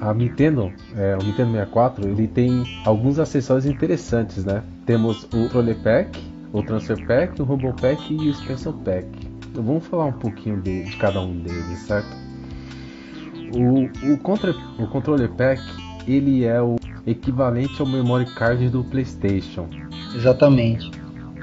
A Nintendo, é, o Nintendo 64, ele tem alguns acessórios interessantes, né? Temos o Controller Pack, o Transfer Pack, o Rumble Pack e o Expansion Pack. Vamos falar um pouquinho de, de cada um deles, certo? O, o, contra, o Controller Pack, ele é o equivalente ao Memory Card do PlayStation. Exatamente.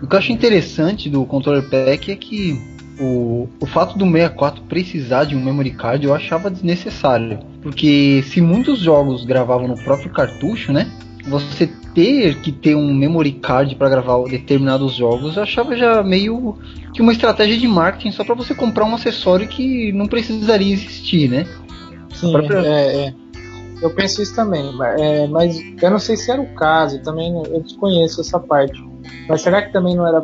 O que eu acho interessante do Controller Pack é que o, o fato do 64 precisar de um memory card eu achava desnecessário. Porque se muitos jogos gravavam no próprio cartucho, né? Você ter que ter um memory card para gravar determinados jogos, eu achava já meio que uma estratégia de marketing só para você comprar um acessório que não precisaria existir, né? Sim, própria... é, é. Eu penso isso também, é, mas eu não sei se era o caso, também eu desconheço essa parte. Mas será que também não era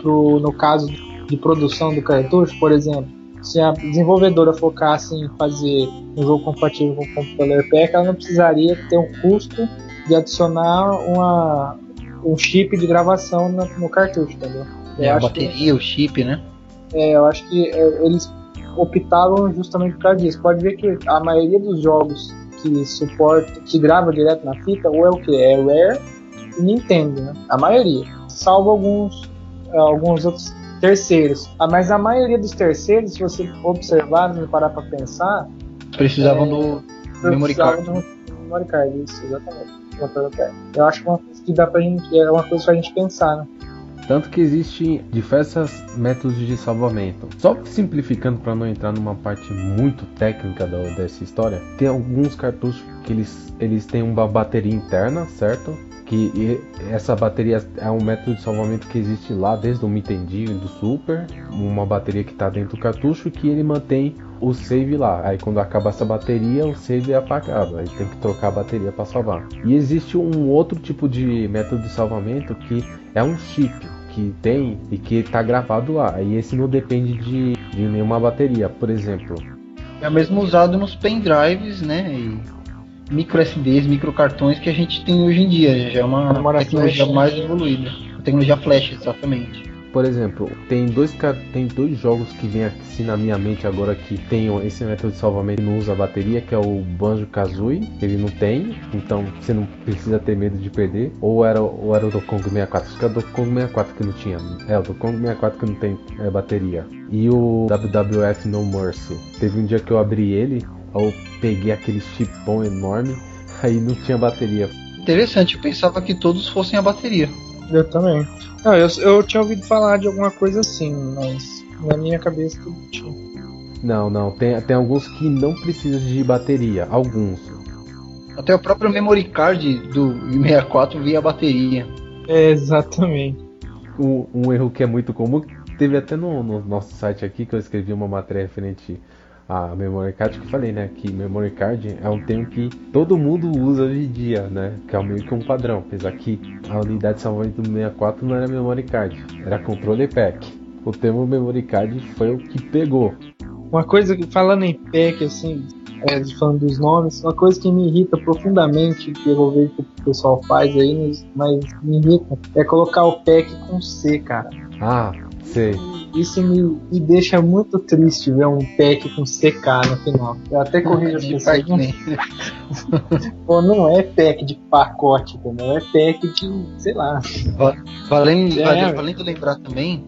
pro, no caso de produção do cartucho, por exemplo, se a desenvolvedora focasse em fazer um jogo compatível com o computador PEC, ela não precisaria ter um custo de adicionar uma, um chip de gravação no, no cartucho, entendeu? É, a bateria, que, o chip, né? É, eu acho que é, eles optaram justamente por causa disso. Pode ver que a maioria dos jogos que suporta, que grava direto na fita, ou é o que? É Rare e Nintendo, né? A maioria. Salvo alguns, alguns outros terceiros. Ah, mas a maioria dos terceiros, se você observar e parar para pensar, precisavam é, do memory card. Do memory card, isso, exatamente. Eu acho que é uma coisa que dá pra gente, é uma coisa pra gente pensar, né? Tanto que existem diversos métodos de salvamento. Só simplificando para não entrar numa parte muito técnica da, dessa história, tem alguns cartuchos que eles, eles têm uma bateria interna, certo? que essa bateria é um método de salvamento que existe lá desde o Nintendinho e do Super, uma bateria que está dentro do cartucho que ele mantém o save lá. Aí quando acaba essa bateria, o save é apagado, aí tem que trocar a bateria para salvar. E existe um outro tipo de método de salvamento que é um chip que tem e que está gravado lá. E esse não depende de, de nenhuma bateria, por exemplo. É mesmo usado nos pendrives, né? E micro SDs, micro cartões que a gente tem hoje em dia. Já é uma tecnologia flash. mais evoluída. A tecnologia flash, exatamente. Por exemplo, tem dois, tem dois jogos que vem assim na minha mente agora que tem esse método de salvamento que não usa bateria, que é o Banjo Kazooie, ele não tem, então você não precisa ter medo de perder. Ou era, ou era o Donkey Kong 64, acho que era o Donkey Kong 64 que não tinha. É, o Donkey Kong 64 que não tem é, bateria. E o WWF No Mercy. Teve um dia que eu abri ele, eu peguei aquele chipão enorme, aí não tinha bateria. Interessante, eu pensava que todos fossem a bateria. Eu também. Não, eu, eu tinha ouvido falar de alguma coisa assim, mas na minha cabeça tudo tinha. Não, não, tem, tem alguns que não precisam de bateria, alguns. Até o próprio memory card do 64 via bateria. É, exatamente. Um, um erro que é muito comum, teve até no, no nosso site aqui que eu escrevi uma matéria referente a memory card que eu falei, né? Que memory card é um termo que todo mundo usa hoje em dia, né? Que é meio que um padrão. Apesar que a unidade de salvamento do 64 não era memory card, era controle pack. O termo memory card foi o que pegou. Uma coisa que falando em pack, assim, é, falando dos nomes, uma coisa que me irrita profundamente, que eu vejo que o pessoal faz aí, mas me irrita, é colocar o pack com C, cara. Ah, sei isso me, me deixa muito triste ver um pack com CK no final. Eu até corrijo as pessoas. Pô, não é pack de pacote, entendeu? É pack de, sei lá. Valendo, é, valendo lembrar também,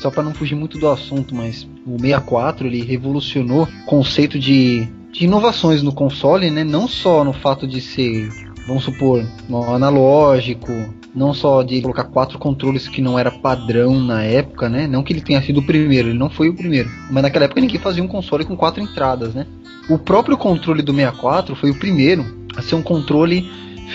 só para não fugir muito do assunto, mas o 64 ele revolucionou o conceito de, de inovações no console, né? Não só no fato de ser, vamos supor, no analógico, não só de colocar quatro controles que não era padrão na época, né? Não que ele tenha sido o primeiro, ele não foi o primeiro. Mas naquela época ninguém fazia um console com quatro entradas, né? O próprio controle do 64 foi o primeiro a ser um controle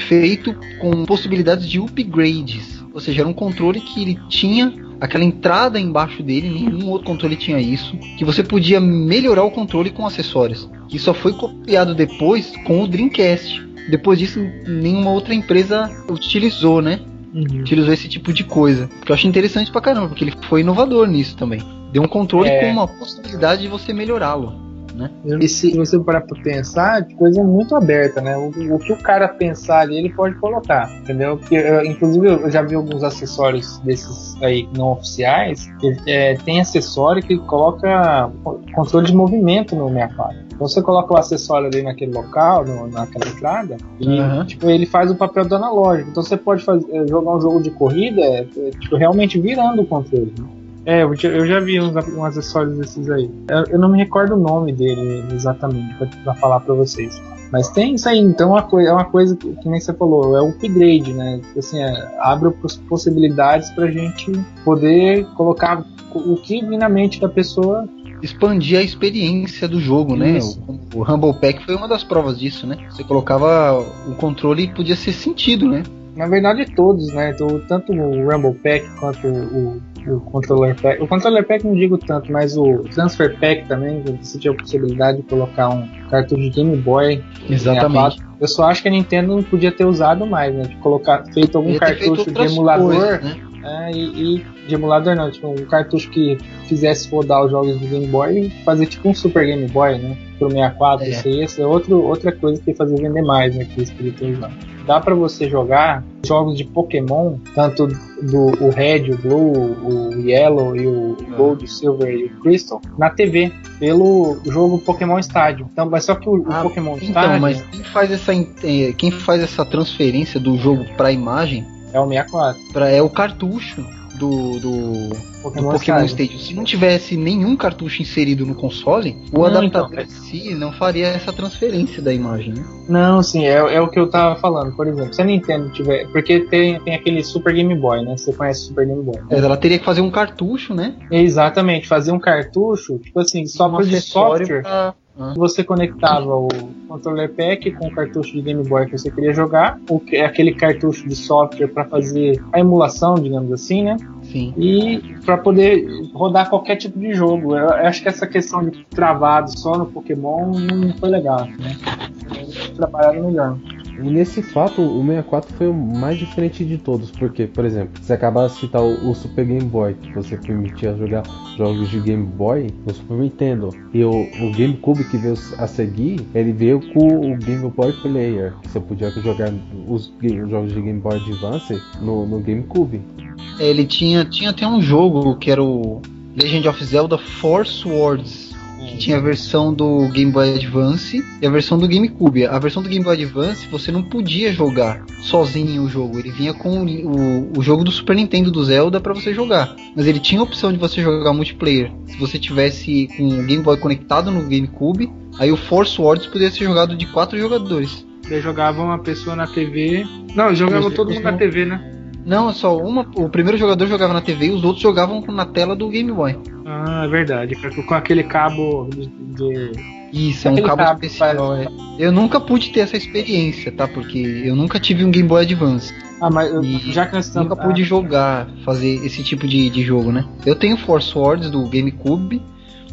feito com possibilidades de upgrades. Ou seja, era um controle que ele tinha aquela entrada embaixo dele, nenhum outro controle tinha isso, que você podia melhorar o controle com acessórios. Que só foi copiado depois com o Dreamcast. Depois disso, nenhuma outra empresa utilizou, né? Uhum. Utilizou esse tipo de coisa. Que eu achei interessante pra caramba, porque ele foi inovador nisso também. Deu um controle é... com uma possibilidade de você melhorá-lo. Né? E se você parar pra pensar, coisa muito aberta, né? O, o, que o cara pensar ali, ele pode colocar, entendeu? Porque, eu, inclusive, eu já vi alguns acessórios desses aí não oficiais, que é, tem acessório que coloca controle de movimento no 64. Então você coloca o acessório ali naquele local, no, naquela entrada, e uhum. tipo, ele faz o papel do analógico. Então você pode fazer, eh, jogar um jogo de corrida tipo, realmente virando o controle. Né? É, eu já, eu já vi uns, uns, acessórios desses aí. Eu, eu, não me recordo o nome dele exatamente para falar para vocês. Mas tem isso aí, então é uma coisa, é uma coisa que, que nem você falou, é um upgrade, né? Assim, é, abre possibilidades pra gente poder colocar o que vir na mente da pessoa expandir a experiência do jogo, né? O, o Rumble Pack foi uma das provas disso, né? Você colocava o controle e podia ser sentido, né? Na verdade, todos, né? Tanto o Rumble Pack quanto o, o Controller Pack. O Controller Pack não digo tanto, mas o Transfer Pack também, você tinha a possibilidade de colocar um cartucho de Game Boy. Exatamente. Eu só acho que a Nintendo não podia ter usado mais, né? De colocar, feito algum cartucho feito de emulador. Coisas, né? É, e, e, de emulador não, tipo um cartucho que fizesse rodar os jogos do Game Boy e fazer tipo um Super Game Boy, né? Pro 64, é. isso isso é outro, outra coisa que fazer vender mais, né? Que podiam usar. Dá para você jogar jogos de Pokémon, tanto do o Red, o Blue, o Yellow e o Gold, o Silver e o Crystal, na TV, pelo jogo Pokémon Stadium. Então, mas só que o, ah, o Pokémon então, Stadium. mas quem faz essa, eh, quem faz essa transferência do jogo para imagem é o 64. Pra, é o cartucho do, do Pokémon, do Pokémon Stadium. Se não tivesse nenhum cartucho inserido no console, o não, adaptador então, em si não faria essa transferência da imagem, né? Não, sim, é, é o que eu tava falando. Por exemplo, se a Nintendo tiver. Porque tem, tem aquele Super Game Boy, né? Você conhece o Super Game Boy. É, ela teria que fazer um cartucho, né? Exatamente, fazer um cartucho, tipo assim, só um de software. Pra você conectava o controller pack com o cartucho de Game Boy que você queria jogar, o que é aquele cartucho de software para fazer a emulação, digamos assim, né? Sim. E para poder rodar qualquer tipo de jogo. Eu acho que essa questão de travado só no Pokémon não foi legal, né? Trabalharam melhor. Nesse fato, o 64 foi o mais diferente de todos, porque, por exemplo, você acaba de citar o, o, Super Game Boy, que você permitia jogar jogos de Game Boy no Super Nintendo, e o, o GameCube que veio a seguir, ele veio com o Game Boy Player, que você podia jogar os, os jogos de Game Boy Advance no, no GameCube. Ele tinha, tinha até um jogo que era o Legend of Zelda Force Words que tinha a versão do Game Boy Advance e a versão do GameCube. A versão do Game Boy Advance você não podia jogar sozinho o jogo, ele vinha com o, o jogo do Super Nintendo do Zelda para você jogar, mas ele tinha a opção de você jogar multiplayer. Se você tivesse com o Game Boy conectado no GameCube, aí o Force Wars poderia ser jogado de quatro jogadores. Daí jogava uma pessoa na TV. Não, jogava todo mundo na TV, né? Não, só uma. O primeiro jogador jogava na TV e os outros jogavam na tela do Game Boy. Ah, é verdade. Com aquele cabo de. Isso, é um cabo, cabo especial. É. Eu nunca pude ter essa experiência, tá? Porque eu nunca tive um Game Boy Advance. Ah, mas já que nós estamos. Nunca pude ah. jogar, fazer esse tipo de, de jogo, né? Eu tenho Force Wars do GameCube,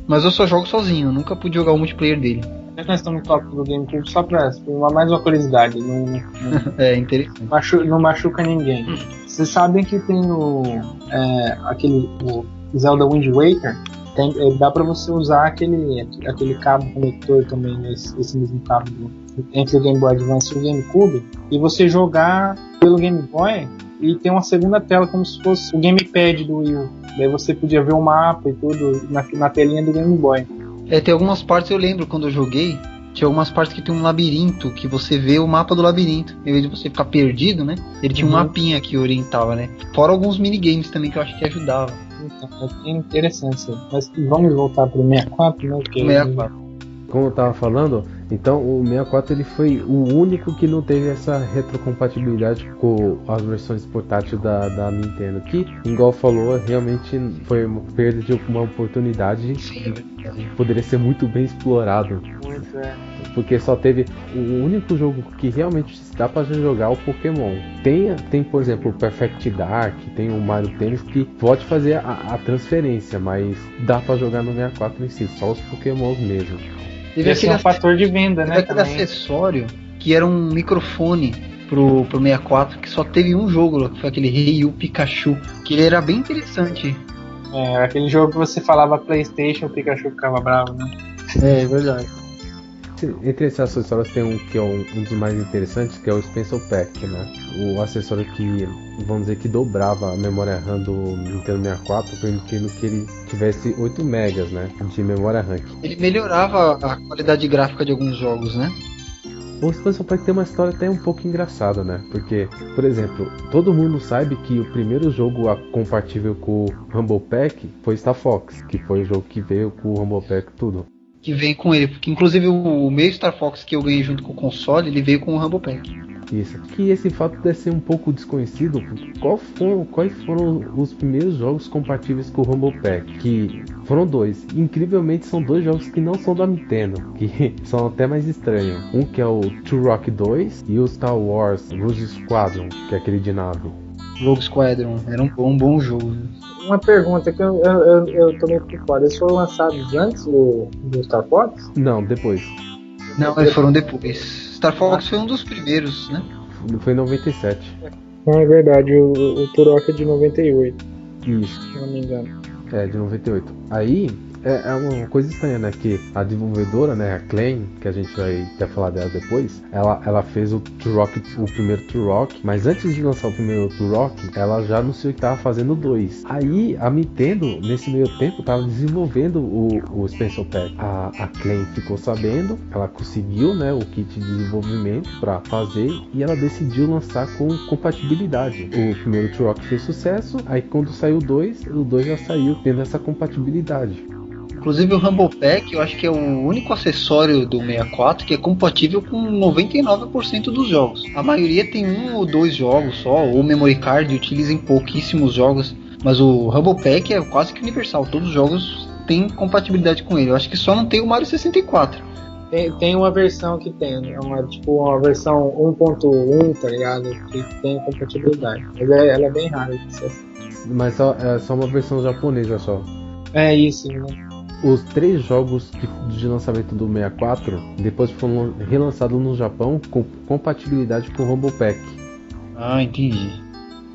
mas eu só jogo sozinho, eu nunca pude jogar o multiplayer dele. Já que nós estamos no tópico do GameCube, só pra uma, mais uma curiosidade. Não, não, é, interessante. Machu, não machuca ninguém. Vocês sabem que tem o. É, aquele. O Zelda Wind Waker. Tem, é, dá para você usar aquele, aquele cabo conector também, né, esse, esse mesmo cabo do, entre o Game Boy Advance e o GameCube, e você jogar pelo Game Boy e tem uma segunda tela como se fosse o gamepad do Wii U. Daí você podia ver o mapa e tudo na, na telinha do Game Boy. É, tem algumas partes eu lembro quando eu joguei, tinha algumas partes que tem um labirinto, que você vê o mapa do labirinto. Em vez de você ficar perdido, né? Ele tinha uhum. um mapinha que orientava, né? Fora alguns minigames também que eu acho que ajudava. Então, é interessante. Mas vamos voltar pro 64, né? Porque 64. Como eu tava falando, então o 64 ele foi o único que não teve essa retrocompatibilidade com as versões portáteis da, da Nintendo. Que, igual falou, realmente foi uma perda de uma oportunidade que poderia ser muito bem explorado. Muito, é. Porque só teve o único jogo que realmente dá para jogar o Pokémon. Tem, tem, por exemplo, o Perfect Dark, tem o Mario Tennis que pode fazer a, a transferência, mas dá para jogar no 64 em si, só os Pokémons mesmo. Teve Esse aquele é um fator de venda, né? aquele também. acessório que era um microfone pro, pro 64 que só teve um jogo, que foi aquele Ryu Pikachu, que ele era bem interessante. É, aquele jogo que você falava Playstation, o Pikachu ficava bravo, né? É, é verdade. Entre esses acessórios tem um que é um, um, dos mais interessantes, que é o Special Pack, né? O acessório que, vamos dizer, que dobrava a memória RAM do Nintendo 64, permitindo que ele tivesse 8 megas, né? De memória RAM. Ele melhorava a qualidade gráfica de alguns jogos, né? O Special Pack tem uma história até um pouco engraçada, né? Porque, por exemplo, todo mundo sabe que o primeiro jogo compatível com o Rumble Pack foi Star Fox, que foi o jogo que veio com o Rumble Pack tudo que vem com ele. Porque inclusive o meio Star Fox que eu ganhei junto com o console, ele veio com o Rumble Pack. Isso. Que esse fato deve ser um pouco desconhecido. Qual foram, quais foram os primeiros jogos compatíveis com o Rumble Pack? Que foram dois. Incrivelmente são dois jogos que não são da Nintendo, que são até mais estranhos. Um que é o True Rock 2 e o Star Wars Rouge Squadron, que é aquele de nave. Rogue Squadron, era um bom, um bom jogo uma pergunta que eu, eu, eu, eu tô meio por fora. Eles foram lançados antes do, do Star Fox? Não, depois. Não, eles foram depois. Star Fox ah. foi um dos primeiros, né? Foi em 97. Não, é verdade, o, o Turok é de 98. Isso. Se não me engano. É, de 98. Aí, é, é, uma coisa estranha, né? Que a desenvolvedora, né, a Klein, que a gente vai até falar dela depois, ela, ela fez o Turok, o primeiro Turok, mas antes de lançar o primeiro Turok, ela já anunciou que tava fazendo dois. Aí a Nintendo, nesse meio tempo, tava desenvolvendo o, o Special Pack. A, a Klein ficou sabendo, ela conseguiu, né, o kit de desenvolvimento para fazer e ela decidiu lançar com compatibilidade. O primeiro Turok fez sucesso, aí quando saiu o 2, o 2 já saiu tendo essa compatibilidade. Inclusive o Rumble Pack, eu acho que é o único acessório do 64 que é compatível com 99% dos jogos. A maioria tem um ou dois jogos só, ou memory card utiliza em pouquíssimos jogos. Mas o Rumble Pack é quase que universal, todos os jogos têm compatibilidade com ele. Eu acho que só não tem o Mario 64. Tem, tem uma versão que tem, é uma, tipo uma versão 1.1, tá ligado? Que tem compatibilidade. Mas é, ela é bem rara Mas só, é só uma versão japonesa só. É isso, né? Os três jogos de lançamento do 64 depois foram relançados no Japão com compatibilidade com o Rumble Pack. Ah, entendi.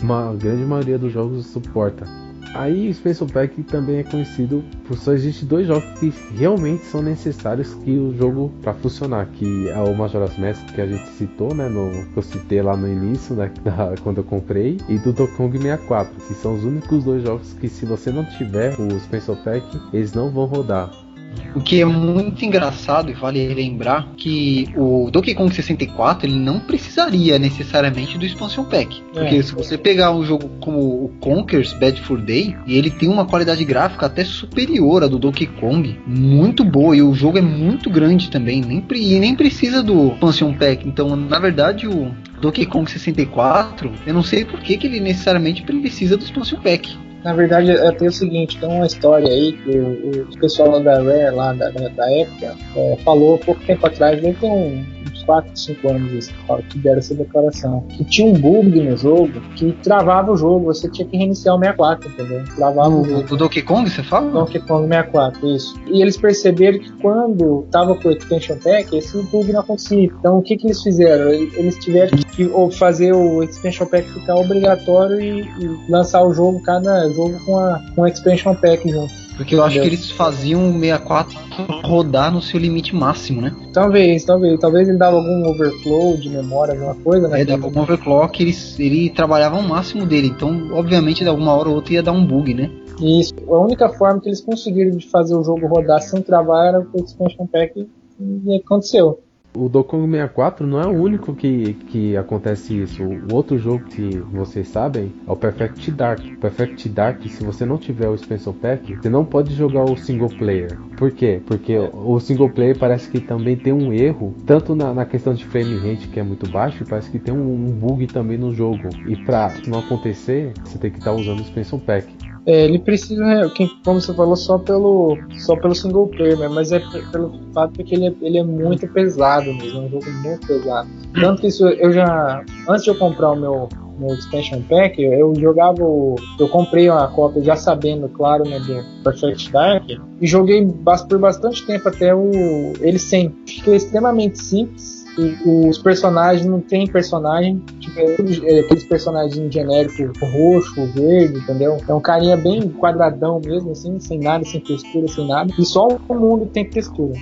Uma grande maioria dos jogos suporta. Aí o Special Pack também é conhecido por só existe dois jogos que realmente são necessários que o jogo para funcionar, que é o Majora's Mask que a gente citou, né, no que eu citei lá no início, né, da, quando eu comprei, e do Donkey Kong 64, que são os únicos dois jogos que se você não tiver o Special Pack, eles não vão rodar. O que é muito engraçado e vale lembrar que o Donkey Kong 64 ele não precisaria necessariamente do expansion pack. É. Porque se você pegar um jogo como o Conker's Bad Fur Day, ele tem uma qualidade gráfica até superior à do Donkey Kong, muito boa e o jogo é muito grande também, nem, e nem precisa do expansion pack. Então, na verdade, o Donkey Kong 64, eu não sei por que, que ele necessariamente precisa do expansion pack. Na verdade, é, tem o seguinte, tem uma história aí que o, o pessoal da Rare lá da, da época é, falou pouco tempo atrás, deve ter um, 4, 5 anos que deram essa declaração. Que tinha um bug no jogo que travava o jogo, você tinha que reiniciar o 64, entendeu? Travava o, o jogo. O Donkey Kong, você fala? Donkey Kong 64, isso. E eles perceberam que quando tava com o Expansion Pack, esse bug não acontecia. Então o que, que eles fizeram? Eles tiveram que fazer o Expansion Pack ficar obrigatório e, e lançar o jogo, cada jogo com, a, com o Expansion Pack junto. Porque eu acho que eles faziam o 64 rodar no seu limite máximo, né? Talvez, talvez. Talvez ele dava algum overflow de memória, alguma coisa, né? É, dava algum overclock, ele, ele trabalhava o máximo dele. Então, obviamente, de alguma hora ou outra ia dar um bug, né? Isso. A única forma que eles conseguiram de fazer o jogo rodar sem travar era com o Expansion Pack e aconteceu o Dokkan 64 não é o único que, que acontece isso. O outro jogo que vocês sabem é o Perfect Dark. Perfect Dark, se você não tiver o Expansion Pack, você não pode jogar o single player. Por quê? Porque o single player parece que também tem um erro, tanto na, na questão de frame rate, que é muito baixo, parece que tem um, um bug também no jogo. E pra não acontecer, você tem que estar tá usando o Expansion Pack. É, ele precisa, né, como você falou, só pelo, só pelo single player, né, mas é pelo fato que ele é, ele é muito pesado mesmo, é um jogo muito pesado. Tanto que isso eu já, antes de eu comprar o meu, meu expansion pack, eu jogava o, eu comprei uma cópia já sabendo, claro, né, do Perfect Dark e joguei por bastante tempo até o ele sem, que é extremamente simples os personagens não tem personagem, tipo, é, aqueles personagens genéricos roxo, verde, entendeu? É um carinha bem quadradão mesmo, assim, sem nada, sem textura, sem nada. E só o mundo tem textura.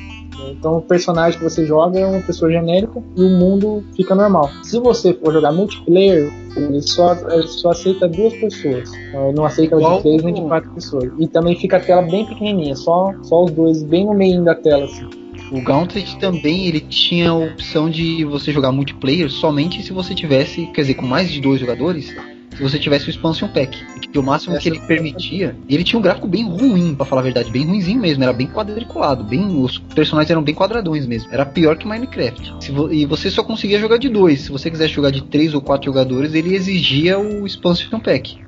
Então o personagem que você joga é uma pessoa genérica e o mundo fica normal. Se você for jogar multiplayer, ele só, ele só aceita duas pessoas. Ele não aceita de três nem de quatro pessoas. E também fica a tela bem pequenininha, só, só os dois bem no meio da tela. Assim. O Gauntlet também ele tinha a opção de você jogar multiplayer somente se você tivesse, quer dizer, com mais de dois jogadores, se você tivesse o expansion pack. Que o máximo Essa que ele permitia. ele tinha um gráfico bem ruim, para falar a verdade, bem ruimzinho mesmo. Era bem quadriculado, bem. Os personagens eram bem quadradões mesmo. Era pior que Minecraft. Vo, e você só conseguia jogar de dois. Se você quisesse jogar de três ou quatro jogadores, ele exigia o expansion pack.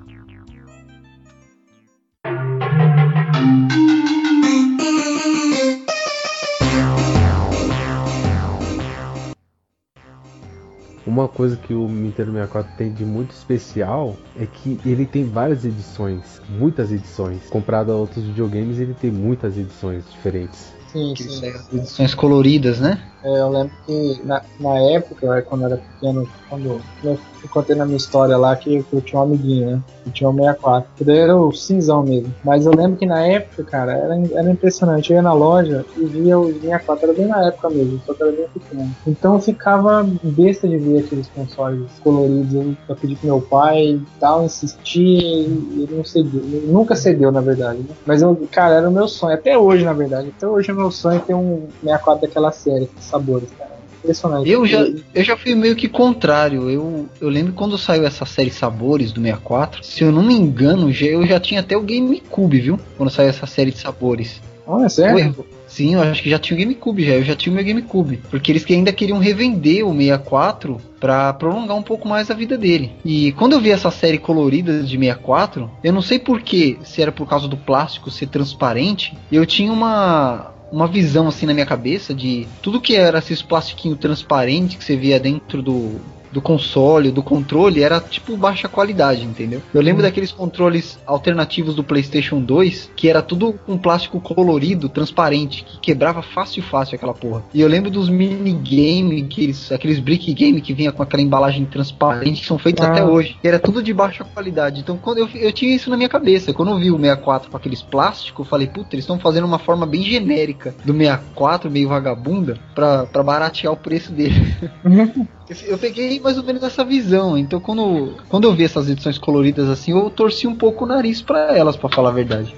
Uma coisa que o Nintendo 64 tem de muito especial é que ele tem várias edições, muitas edições. Comparado a outros videogames, ele tem muitas edições diferentes. Sim, sim. Edições coloridas, né? É, eu lembro que na, na época, quando eu era pequeno, quando eu contei na minha história lá que eu tinha um amiguinho, né? Eu tinha um 64. Que daí era o cinzão mesmo. Mas eu lembro que na época, cara, era, era impressionante. Eu ia na loja e via o 64, era bem na época mesmo, só que era bem pequeno. Então eu ficava besta de ver aqueles consoles coloridos. Eu, eu pedi pro meu pai e tal, insisti e ele não cedeu. Ele nunca cedeu, na verdade. Né? Mas eu, cara, era o meu sonho. Até hoje, na verdade. Até hoje é meu sonho ter um 64 daquela série sabores, cara. Impressionante. Eu já, eu já fui meio que contrário. Eu, eu lembro quando saiu essa série Sabores do 64. Se eu não me engano, já, eu já tinha até o GameCube, viu? Quando saiu essa série de sabores. Ah, é sério? Sim, eu acho que já tinha o GameCube já, eu já tinha o meu GameCube. Porque eles ainda queriam revender o 64 para prolongar um pouco mais a vida dele. E quando eu vi essa série colorida de 64, eu não sei porquê, se era por causa do plástico ser transparente, eu tinha uma uma visão assim na minha cabeça de tudo que era esses plastiquinho transparente que você via dentro do, do console, do controle, era tipo baixa qualidade, entendeu? Eu lembro hum. daqueles controles alternativos do PlayStation 2, que era tudo com plástico colorido, transparente, que quebrava fácil fácil aquela porra. E eu lembro dos minigame, aqueles, aqueles brick game que vinha com aquela embalagem transparente, que são feitos ah. até hoje. Que era tudo de baixa qualidade. Então quando eu, eu tinha isso na minha cabeça. Quando eu vi o 64 com aqueles plásticos, eu falei, puta, eles estão fazendo uma forma bem genérica do 64, meio vagabunda, pra, pra baratear o preço dele. Eu peguei mais ou menos essa visão. Então, quando, quando eu vi essas edições coloridas assim, eu torci um pouco o nariz para elas, para falar a verdade.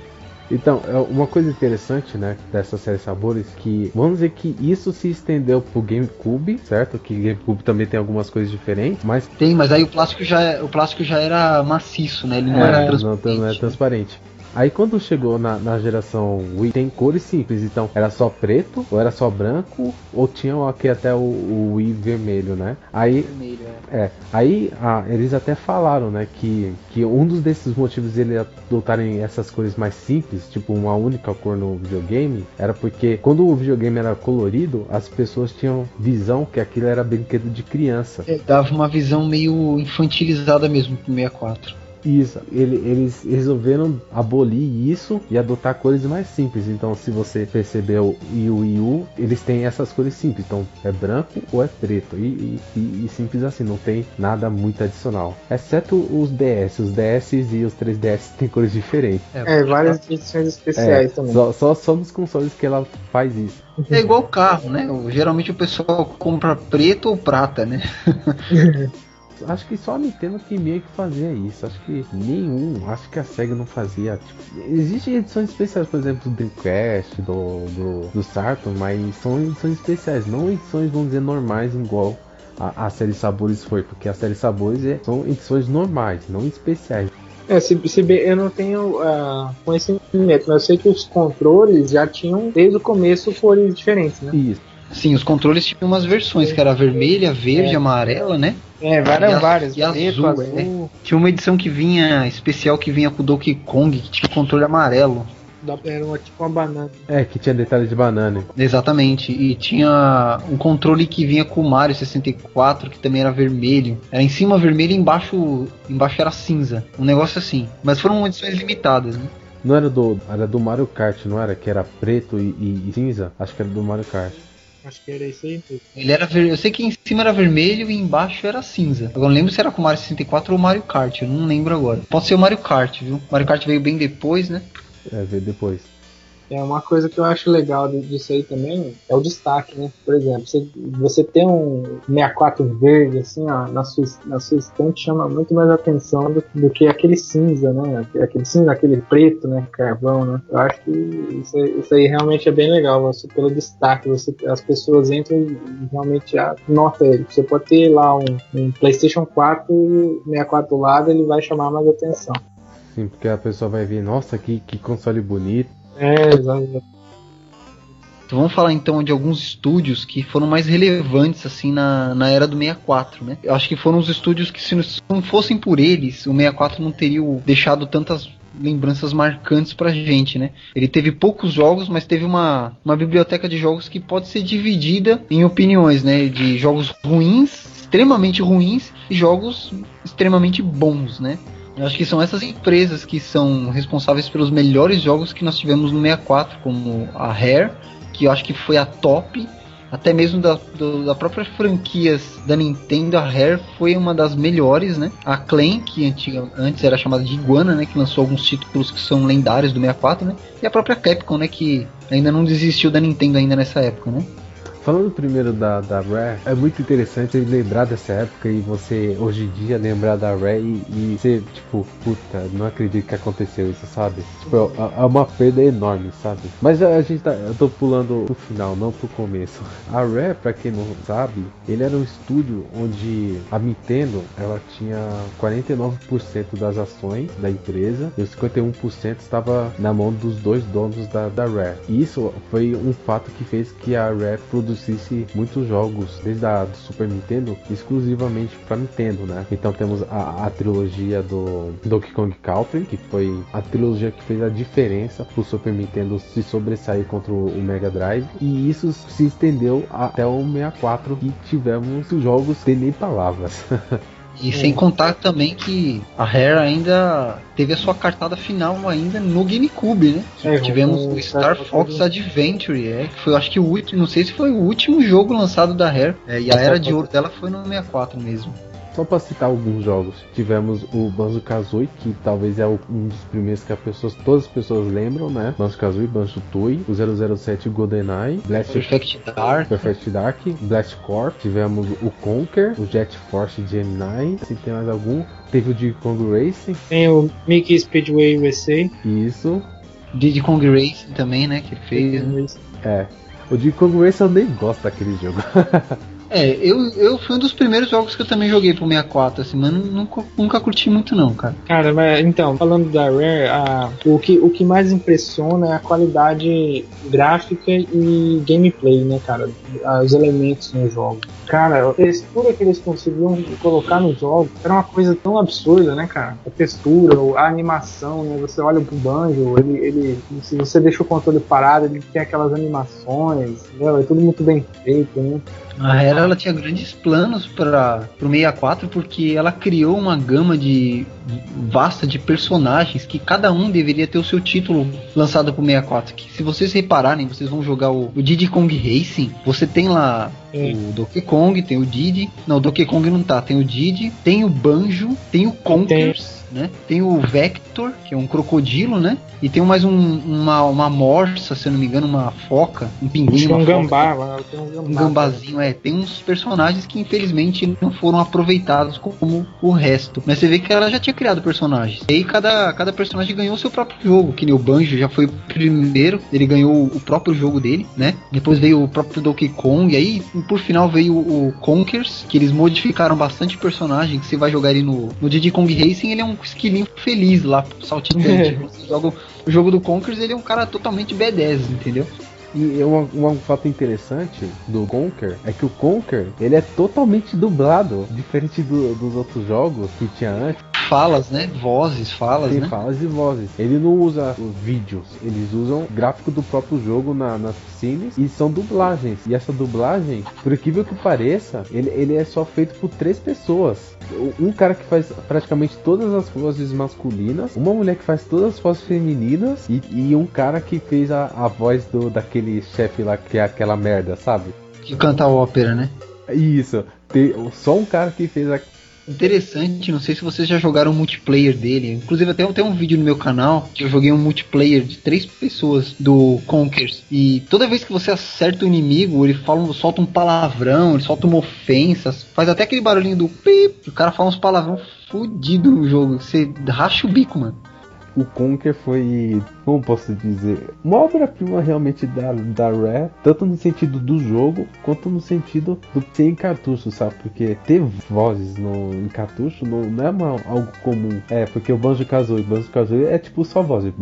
Então, é uma coisa interessante, né, dessa série Sabores, que vamos dizer que isso se estendeu pro GameCube, certo? Que GameCube também tem algumas coisas diferentes, mas tem, mas aí o plástico já, é, o plástico já era maciço, né? Ele não é, era transparente. Não, não é transparente. Aí quando chegou na, na geração Wii, tem cores simples, então era só preto, ou era só branco, ou tinha aqui até o, o Wii vermelho, né? Aí, vermelho, é. é. aí ah, eles até falaram, né, que, que um dos desses motivos de eles adotarem essas cores mais simples, tipo uma única cor no videogame, era porque quando o videogame era colorido, as pessoas tinham visão que aquilo era brinquedo de criança. É, dava uma visão meio infantilizada mesmo pro 64. Isso, ele, eles resolveram abolir isso e adotar cores mais simples. Então, se você percebeu e o Wii U, eles têm essas cores simples. Então, é branco ou é preto. E, e, e, simples assim, não tem nada muito adicional. Exceto os DS. Os DS e os 3DS têm cores diferentes. É, é várias edições especiais é, também. Só, só, só nos consoles que ela faz isso. É igual carro, né? Geralmente o pessoal compra preto ou prata, né? acho que só a Nintendo que meio que fazia isso. Acho que nenhum, acho que a SEGA não fazia. Tipo, existem edições especiais, por exemplo, do Dreamcast, do, do, do Saturn, mas são edições especiais, não edições, vamos dizer, normais, igual a, a série Sabores foi, porque a série Sabores é, são edições normais, não especiais. É, se, se bem, eu não tenho uh, conhecimento, mas eu sei que os controles já tinham desde o começo cores diferentes, né? Isso. Sim, os controles tinham umas versões, que era vermelha, verde, é. amarela, né? É, várias, e várias. E azul, azul. É. Tinha uma edição que vinha, especial, que vinha com o Donkey Kong, que tinha controle amarelo. Era uma, tipo uma banana. É, que tinha detalhe de banana. Exatamente. E tinha um controle que vinha com o Mario 64, que também era vermelho. Era em cima vermelho e embaixo, embaixo era cinza. Um negócio assim. Mas foram edições limitadas, né? Não era do. Era do Mario Kart, não era? Que era preto e, e, e cinza? Acho que era do Mario Kart. Acho que era isso aí. Ele era ver... Eu sei que em cima era vermelho e embaixo era cinza. Agora não lembro se era com o Mario 64 ou o Mario Kart, eu não lembro agora. Pode ser o Mario Kart, viu? Mario Kart veio bem depois, né? É, veio depois. É uma coisa que eu acho legal disso aí também é o destaque, né? Por exemplo, você, você tem um 64 verde assim, ó, na sua, na sua estante chama muito mais atenção do, do que aquele cinza, né? Aquele cinza, aquele preto, né? Carvão, né? Eu acho que isso, isso aí realmente é bem legal, você, pelo destaque, você, as pessoas entram e realmente ah, nota ele. Você pode ter lá um, um PlayStation 4, 64 do lado, ele vai chamar mais atenção. Sim, porque a pessoa vai ver, nossa, que, que console bonito é, exato. Então vamos falar então de alguns estúdios que foram mais relevantes assim na, na era do 64, né? Eu acho que foram os estúdios que se não fossem por eles, o 64 não teria deixado tantas lembranças marcantes pra gente, né? Ele teve poucos jogos, mas teve uma, uma biblioteca de jogos que pode ser dividida em opiniões, né? De jogos ruins, extremamente ruins, e jogos extremamente bons, né? Eu acho que são essas empresas que são responsáveis pelos melhores jogos que nós tivemos no 64, como a Rare, que eu acho que foi a top, até mesmo da, do, da própria franquias da Nintendo, a Rare foi uma das melhores, né? A Clan, que antiga, antes era chamada de Iguana, né? Que lançou alguns títulos que são lendários do 64, né? E a própria Capcom, né? Que ainda não desistiu da Nintendo ainda nessa época, né? Falando primeiro da, da Rare, é muito interessante lembrar dessa época e você hoje em dia lembrar da Rare e, e ser tipo, puta, não acredito que aconteceu isso, sabe? Tipo, é, é uma perda enorme, sabe? Mas a, a, gente tá, eu tô pulando pro final, não pro começo. A Rare, pra quem não sabe, ele era um estúdio onde a Nintendo ela tinha 49% das ações da empresa e os 51% estava na mão dos dois donos da, da Rare. E isso foi um fato que fez que a Rare produzisse produzisse muitos jogos, desde a do Super Nintendo, exclusivamente para Nintendo, né? Então temos a, a, trilogia do Donkey Kong Country, que foi a trilogia que fez a diferença pro Super Nintendo se sobressair contra o Mega Drive. E isso se estendeu até o 64 e tivemos jogos sem nem palavras. E sem contar também que a Rare ainda teve a sua cartada final ainda no GameCube, né? É, Tivemos o Star Fox Adventure, é, que foi acho que o último, não sei se foi o último jogo lançado da Rare. É, e a era de ouro dela foi no 64 mesmo. Só para citar alguns jogos, tivemos o Banjo Kazooie, que talvez é um dos primeiros que pessoas, todas as pessoas lembram, né? Banjo Kazooie, Banjo Tooie, o 007 GoldenEye, Blast Perfect Dark, Perfect Dark, Blast Corp, tivemos o Conker, o Jet Force Gemini, se tem mais algum, teve o Diddy Kong Racing, tem o Mickey Speedway USA, isso, Diddy Kong Racing também, né? Que ele fez. Né? É. O Diddy Kong Racing eu nem gosto daquele jogo. É, eu, eu fui um dos primeiros jogos que eu também joguei pro 64, assim, mas nunca, nunca curti muito não, cara. Cara, mas então, falando da Rare, a, o, que, o que mais impressiona é a qualidade gráfica e gameplay, né, cara? Os elementos no jogo. Cara, a textura que eles conseguiam colocar no jogo era uma coisa tão absurda, né, cara? A textura, a animação, né? Você olha pro banjo, ele, ele se você deixa o controle parado, ele tem aquelas animações, entendeu? É tudo muito bem feito, né? A Hera ela tinha grandes planos para o 64 porque ela criou uma gama de vasta de personagens que cada um deveria ter o seu título lançado para o 64. Que se vocês repararem, vocês vão jogar o, o Diddy Kong Racing, você tem lá é. o Donkey Kong, tem o Diddy, não, Donkey Kong não tá, tem o Diddy, tem o Banjo, tem o Conkers né? Tem o Vector, que é um crocodilo, né? E tem mais um, uma, uma morsa, se eu não me engano, uma foca, um pinguim, um gambá, tem um gambá, um gambazinho, é. Tem uns personagens que infelizmente não foram aproveitados como o resto. Mas você vê que ela já tinha criado personagens. E aí cada, cada personagem ganhou seu próprio jogo, que nem o Banjo já foi o primeiro, ele ganhou o próprio jogo dele, né? Depois veio o próprio Donkey Kong, e aí por final veio o, o Conkers, que eles modificaram bastante o personagem, que você vai jogar ele no, no Diddy Kong Racing, ele é um esquilinho feliz lá, saltitante. Você joga o jogo do Conkers, ele é um cara totalmente B10, entendeu? E um, um, fato interessante do Conker é que o Conker ele é totalmente dublado, diferente do, dos outros jogos que tinha antes falas, né? Vozes, falas, Tem né? falas e vozes. Ele não usa os vídeos, eles usam gráfico do próprio jogo na, nas cines e são dublagens. E essa dublagem, por incrível que pareça, ele, ele é só feito por três pessoas. Um cara que faz praticamente todas as vozes masculinas, uma mulher que faz todas as vozes femininas e, e um cara que fez a, a voz do daquele chefe lá que é aquela merda, sabe? Que canta a ópera, né? Isso. Tem, só um cara que fez a, interessante, não sei se vocês já jogaram o multiplayer dele. Inclusive até tem um vídeo no meu canal que eu joguei um multiplayer de três pessoas do Conkers. E toda vez que você acerta o inimigo, ele fala, solta um palavrão, ele solta uma ofensa, faz até aquele barulhinho do pip. O cara fala uns palavrão fudido no jogo. Você racha o bico, mano o Conker foi, como posso dizer, uma obra-prima realmente da, da Rare, tanto no sentido do jogo, quanto no sentido do ser em cartucho, sabe? Porque ter vozes no, em cartucho não, não é uma, algo comum. É, porque o Banjo Kazooie, Banjo Kazooie é tipo só vozes,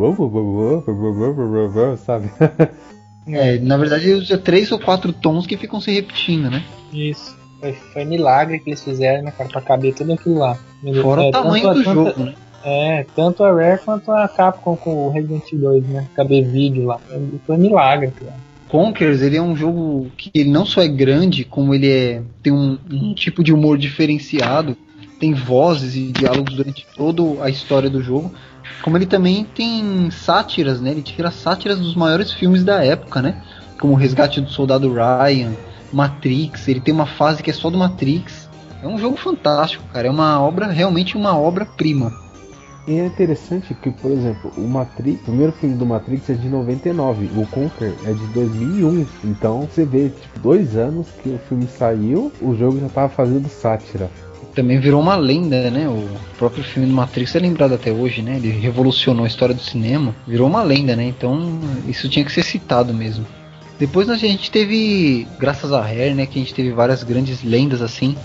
sabe? É, na verdade usa três ou quatro tons que ficam se repetindo, né? Isso. Foi, foi milagre que eles fizeram, né, cara, pra caber tudo aquilo lá. Fora é, o tamanho do jogo, né? É, tanto a Rare quanto a Capcom com o Resident Evil 2, né? Cadê vídeo lá? Foi milagre, cara. Conkers, ele é um jogo que não só é grande, como ele é tem um, um tipo de humor diferenciado, tem vozes e diálogos durante toda a história do jogo, como ele também tem sátiras, né? Ele tira sátiras dos maiores filmes da época, né? Como Resgate do Soldado Ryan, Matrix, ele tem uma fase que é só do Matrix. É um jogo fantástico, cara. É uma obra, realmente uma obra-prima. E é interessante que, por exemplo, o Matrix, o primeiro filme do Matrix é de 99, o Conquer é de 2001. Então você vê, tipo, dois anos que o filme saiu, o jogo já tava fazendo sátira. Também virou uma lenda, né? O próprio filme do Matrix é lembrado até hoje, né? Ele revolucionou a história do cinema, virou uma lenda, né? Então isso tinha que ser citado mesmo. Depois a gente teve, graças a Rare, né, que a gente teve várias grandes lendas assim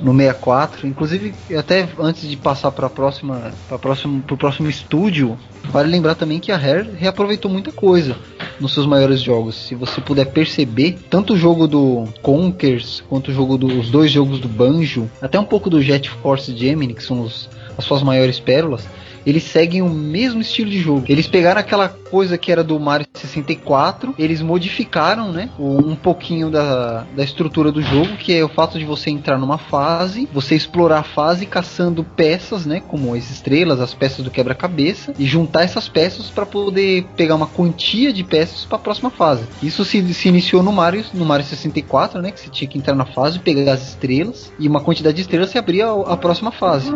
no 64. Inclusive, até antes de passar para a próxima, para próximo, pro próximo estúdio, vale lembrar também que a Rare reaproveitou muita coisa nos seus maiores jogos. Se você puder perceber, tanto o jogo do Conkers quanto o jogo dos dois jogos do Banjo, até um pouco do Jet Force Gemini, que são os, as suas maiores pérolas, eles seguem o mesmo estilo de jogo. Eles pegaram aquela coisa que era do Mario 64, eles modificaram, né, um pouquinho da, da estrutura do jogo, que é o fato de você entrar numa fase, você explorar a fase caçando peças, né, como as estrelas, as peças do quebra-cabeça, e juntar essas peças para poder pegar uma quantia de peças para a próxima fase. Isso se, se iniciou no Mario, no Mario 64, né, que você tinha que entrar na fase, pegar as estrelas, e uma quantidade de estrelas se abria a, a próxima fase.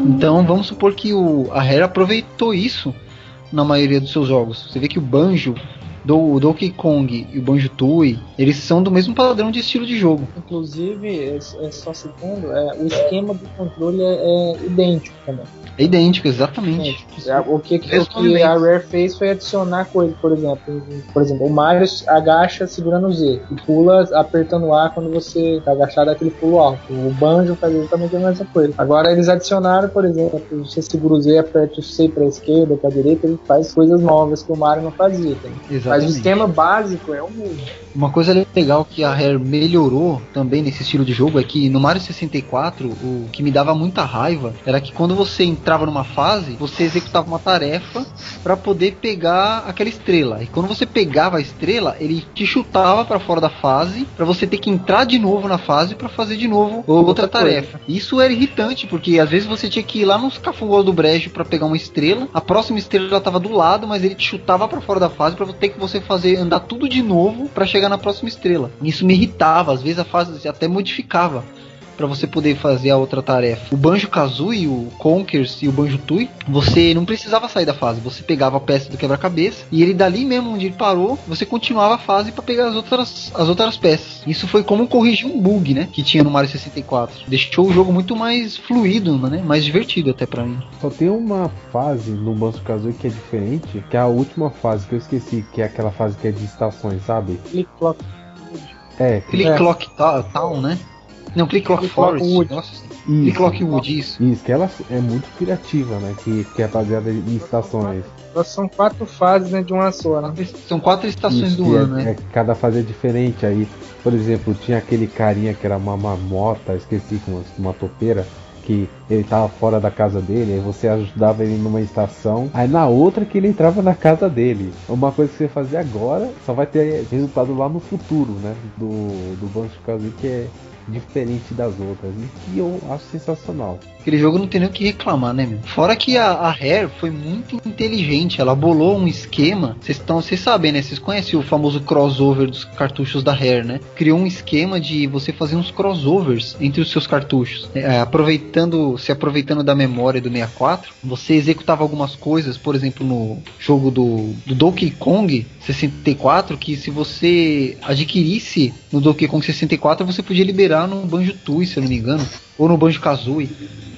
Então vamos supor que o, a Rare aproveitou isso na maioria dos seus jogos. Você vê que o Banjo, do, o Donkey Kong e o Banjo Tooie, eles são do mesmo padrão de estilo de jogo. Inclusive, é, é só segundo, é, o esquema do controle é, é idêntico também. É idêntico, exatamente. É, o que, o que a Rare fez foi adicionar coisas, por exemplo. Por exemplo, o Mario agacha segurando Z e pula apertando A quando você tá agachado aquele pulo alto. O Banjo faz exatamente a mesma coisa. Agora eles adicionaram, por exemplo, você segura o Z e aperta o C pra esquerda, pra direita, ele faz coisas novas que o Mario não fazia. Tá? Mas o esquema básico é o mesmo. Uma coisa legal que a Rare melhorou também nesse estilo de jogo é que no Mario 64, o que me dava muita raiva era que quando você entrava numa fase, você executava uma tarefa para poder pegar aquela estrela. E quando você pegava a estrela, ele te chutava para fora da fase, para você ter que entrar de novo na fase para fazer de novo outra, tarefa. Isso era irritante, porque às vezes você tinha que ir lá nos cafungós do brejo para pegar uma estrela, a próxima estrela já tava do lado, mas ele te chutava para fora da fase para ter que você fazer andar tudo de novo para chegar na próxima estrela. Isso me irritava, às vezes a fase até modificava para você poder fazer a outra tarefa. O Banjo Kazooie, o Conkers e o Banjo Tui, você não precisava sair da fase, você pegava a peça do quebra-cabeça e ele dali mesmo onde ele parou, você continuava a fase para pegar as outras, as outras peças. Isso foi como corrigir um bug, né, que tinha no Mario 64. Deixou o jogo muito mais fluido, né, mais divertido até para mim. Só tem uma fase no Banjo Kazooie que é diferente, que é a última fase que eu esqueci, que é aquela fase que é de estações, sabe? Click Clock. É, Click é. Clock Town, né? Não, Click Clock Forest. Wood. Nossa, Click Clock Wood, isso. Isso, que ela é muito criativa, né? Que, que é baseada em estações. São quatro fases dentro de uma só, né? São quatro estações isso, do é, ano, né? É, cada fase é diferente. Aí, por exemplo, tinha aquele carinha que era uma marmota, esqueci, uma, uma topeira que ele tava fora da casa dele, aí você ajudava ele numa estação, aí na outra que ele entrava na casa dele. Uma coisa que você fazia agora só vai ter resultado lá no futuro, né? Do, do Banjo Kazooie que é diferente das outras. E que eu acho sensacional. Aquele jogo não tem nem o que reclamar, né, meu? Fora que a, a Rare foi muito inteligente. Ela bolou um esquema. Vocês sabem, né? Vocês conhecem o famoso crossover dos cartuchos da Rare, né? Criou um esquema de você fazer uns crossovers entre os seus cartuchos. É, aproveitando, se aproveitando da memória do 64, você executava algumas coisas, por exemplo, no jogo do, do Donkey Kong 64, que se você adquirisse no Donkey Kong 64, você podia liberar no Banjo Tooie, se eu não me engano, ou no Banjo Kazooie.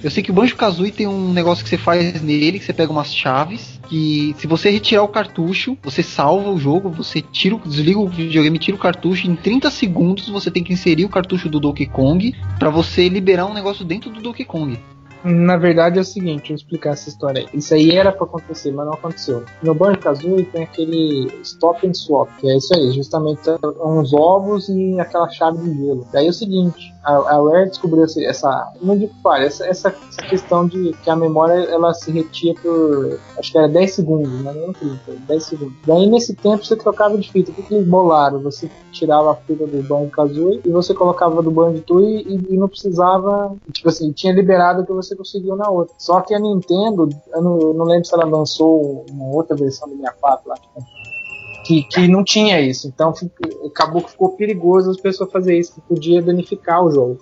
Eu sei que o Banjo Kazooie tem um negócio que você faz nele, que você pega umas chaves, que se você retirar o cartucho, você salva o jogo, você tira, desliga o videogame, tira o cartucho, em 30 segundos você tem que inserir o cartucho do Donkey Kong para você liberar um negócio dentro do Donkey Kong. Na verdade é o seguinte, eu explicar essa história. Isso aí era para acontecer, mas não aconteceu. No Banjo Kazooie tem aquele stop and swap, que é isso aí, justamente uns ovos e aquela chave de gelo. Daí é o seguinte, a, a Rare descobriu essa, não digo falha, essa, essa, essa, questão de que a memória ela se retia por, acho que era 10 segundos, né? não 30, 10 segundos. Daí nesse tempo você trocava de fita. O que, que eles bolaram? Você tirava a fita do Banjo Kazooie e você colocava do Banjo Tooie e, e não precisava, tipo assim, tinha liberado que você conseguiu na outra. Só que a Nintendo, eu não, eu não lembro se ela lançou uma outra versão do 64 lá, tipo, que, que não tinha isso. Então acabou que ficou perigoso as pessoas fazer isso, que podia danificar o jogo.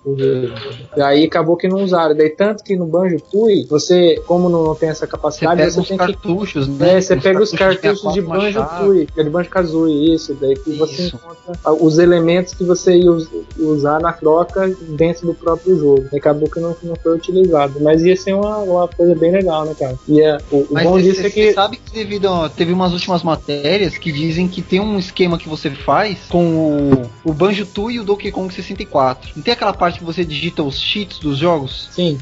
E aí acabou que não usaram. Daí tanto que no Banjo Tui, você, como não, não tem essa capacidade, você, você tem cartuchos, que. Né? É, você os pega os cartuchos de Banjo Tui, é de Banjo Kazooie, isso, daí que isso. você encontra os elementos que você ia usar na troca dentro do próprio jogo. E acabou que não, não foi utilizado. Mas ia ser uma, uma coisa bem legal, né, cara? E é, o, o bom disso é que. Você sabe que devido a, teve umas últimas matérias que dizem dizem que tem um esquema que você faz com o, o Banjo Tooie e o Donkey Kong 64. Não tem aquela parte que você digita os cheats dos jogos? Sim.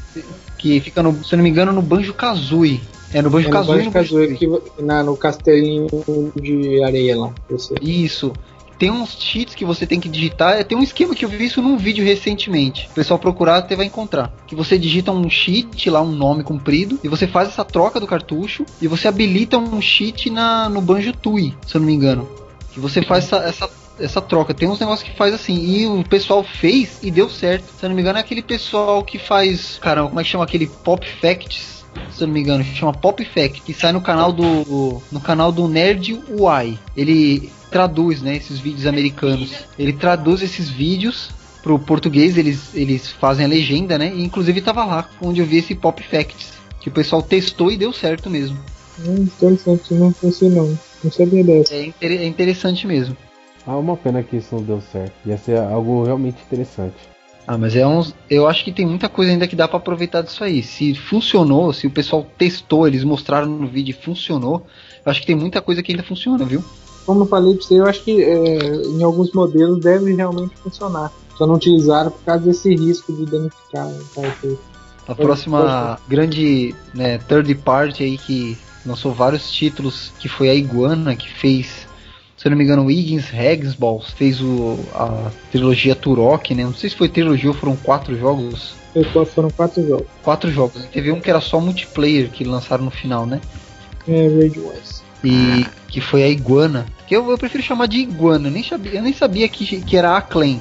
Que fica, no, se eu não me engano, no Banjo Kazooie. É no Banjo é Kazooie. No Banjo Kazooie, que, na, no castelinho de areia lá. Isso tem uns cheats que você tem que digitar. É, tem um esquema que eu vi isso num vídeo recentemente. O pessoal procurar até vai encontrar. Que você digita um cheat lá, um nome comprido, e você faz essa troca do cartucho e você habilita um cheat na, no Banjo Tui, se eu não me engano. Que você faz essa, essa essa troca. Tem uns negócios que faz assim. E o pessoal fez e deu certo. Se eu não me engano, é aquele pessoal que faz. Caramba, como é que chama aquele Pop Facts? Se eu não me engano, chama Pop Fact, que sai no canal do. No canal do Nerd UI. Ele traduz, né, esses vídeos americanos. Ele traduz esses vídeos pro português, eles, eles fazem a legenda, né? E inclusive tava lá onde eu vi esse Pop Facts, que o pessoal testou e deu certo mesmo. Hum, interessante, não não. Não sabia dessa. É, inter é interessante mesmo. Ah, uma pena que isso não deu certo. Ia ser algo realmente interessante. Ah, mas é uns. Eu acho que tem muita coisa ainda que dá para aproveitar disso aí. Se funcionou, se o pessoal testou, eles mostraram no vídeo e funcionou, eu acho que tem muita coisa que ainda funciona, viu? Como eu falei para você, eu acho que é, em alguns modelos deve realmente funcionar. Só não utilizaram por causa desse risco de danificar A próxima grande né, third party aí que lançou vários títulos, que foi a Iguana, que fez, se eu não me engano, o Higgins Balls, fez o, a trilogia Turok, né? Não sei se foi trilogia ou foram quatro jogos. Foram quatro jogos. Quatro jogos. Teve um que era só multiplayer que lançaram no final, né? É, Rage Wars. E que foi a Iguana. Que eu, eu prefiro chamar de Iguana. Eu nem sabia, eu nem sabia que, que era a Clan.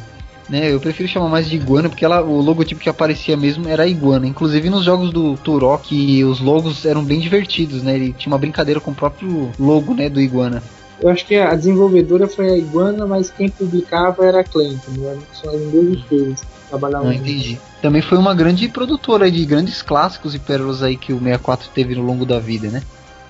Né, eu prefiro chamar mais de Iguana porque ela, o logotipo que aparecia mesmo era a Iguana. Inclusive nos jogos do Turok, os logos eram bem divertidos, né? Ele tinha uma brincadeira com o próprio logo, né, do Iguana. Eu acho que a desenvolvedora foi a Iguana, mas quem publicava era a entendeu? São as duas empresas trabalhavam. Não entendi. Também foi uma grande produtora de grandes clássicos e pérolas aí que o 64 teve no longo da vida, né?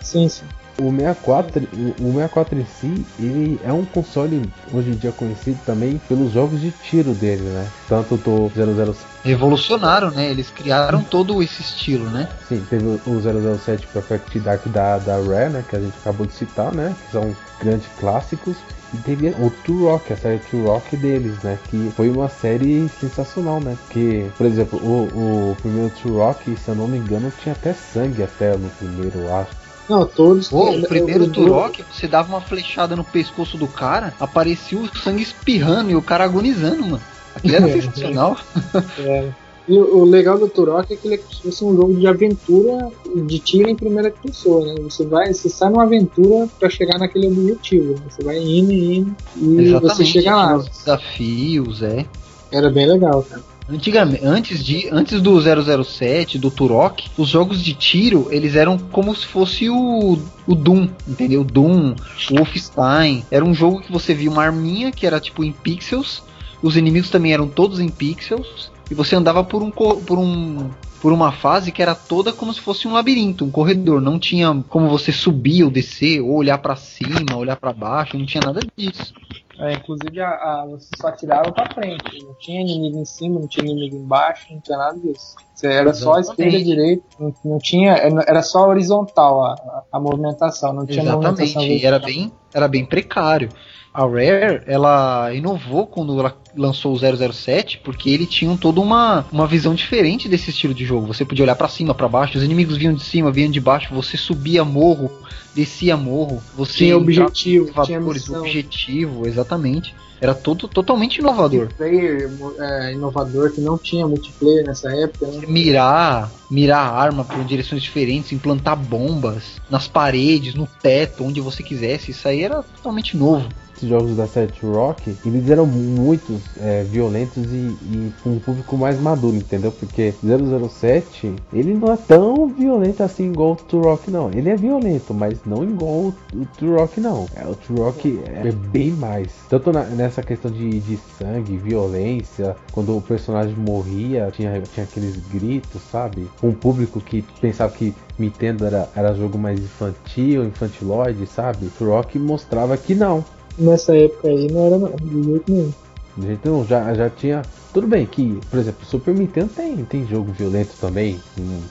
Sim, sim. O 64, o 64 em si, ele é um console hoje em dia conhecido também pelos jogos de tiro dele, né? Tanto do 007. Revolucionaram, né? Eles criaram todo esse estilo, né? Sim, teve o 007 Perfect Dark da, da Rare, né? Que a gente acabou de citar, né? Que são grandes clássicos. E teve o Turok, a série Turok deles, né? Que foi uma série sensacional, né? Porque, por exemplo, o, o primeiro Turok, se eu não me engano, tinha até sangue até no primeiro, acho. Não, todos. Pô, o primeiro eu, Turok, você dava uma flechada no pescoço do cara, aparecia o sangue espirrando e o cara agonizando, mano. Aquilo era sensacional. É. E o, legal do Turok é que ele é como se fosse um jogo de aventura de tiro em primeira pessoa, né? Você vai, você sai numa aventura para chegar naquele objetivo. Né? Você vai indo e indo e Exatamente, você chega lá. Os desafios, é. Era bem legal, cara. Antigamente, antes, de, antes do 007, do Turok, os jogos de tiro, eles eram como se fosse o, o Doom, entendeu? Doom, Wolfenstein. Era um jogo que você via uma arminha que era tipo em pixels, os inimigos também eram todos em pixels, e você andava por um, por um por uma fase que era toda como se fosse um labirinto, um corredor. Não tinha como você subir ou descer, ou olhar para cima, olhar para baixo, não tinha nada disso. É, inclusive a, a, você só atirava pra frente. Não tinha inimigo em cima, não tinha inimigo embaixo, não tinha nada disso. Você era Exatamente. só a esquerda e direita, não, não, tinha. Era só horizontal a, a, a movimentação, não tinha Exatamente, movimentação. E era bem, era bem precário a Rare, ela inovou quando ela lançou o 007, porque ele tinha toda uma, uma visão diferente desse estilo de jogo. Você podia olhar para cima, para baixo, os inimigos vinham de cima, vinham de baixo, você subia morro, descia morro, você tinha objetivo, tinha missão. objetivo, exatamente. Era todo totalmente inovador. Player é, inovador que não tinha multiplayer nessa época. Né? Mirar, mirar a arma por direções diferentes, implantar bombas nas paredes, no teto, onde você quisesse. Isso aí era totalmente novo esses jogos da série Rock, eles eram muito é, violentos e, e, com um público mais maduro, entendeu? Porque 007, ele não é tão violento assim igual o Turok, não. Ele é violento, mas não igual o, o Turok, não. É, o Turok é bem mais. Tanto na, nessa questão de, de sangue, violência, quando o personagem morria, tinha, tinha aqueles gritos, sabe? Um público que pensava que Nintendo era, era jogo mais infantil, infantiloide, sabe? Turok mostrava que não nessa época aí não era de jeito nenhum. De jeito nenhum, já, já tinha. Tudo bem que, por exemplo, Super Nintendo tem, tem jogo violento também,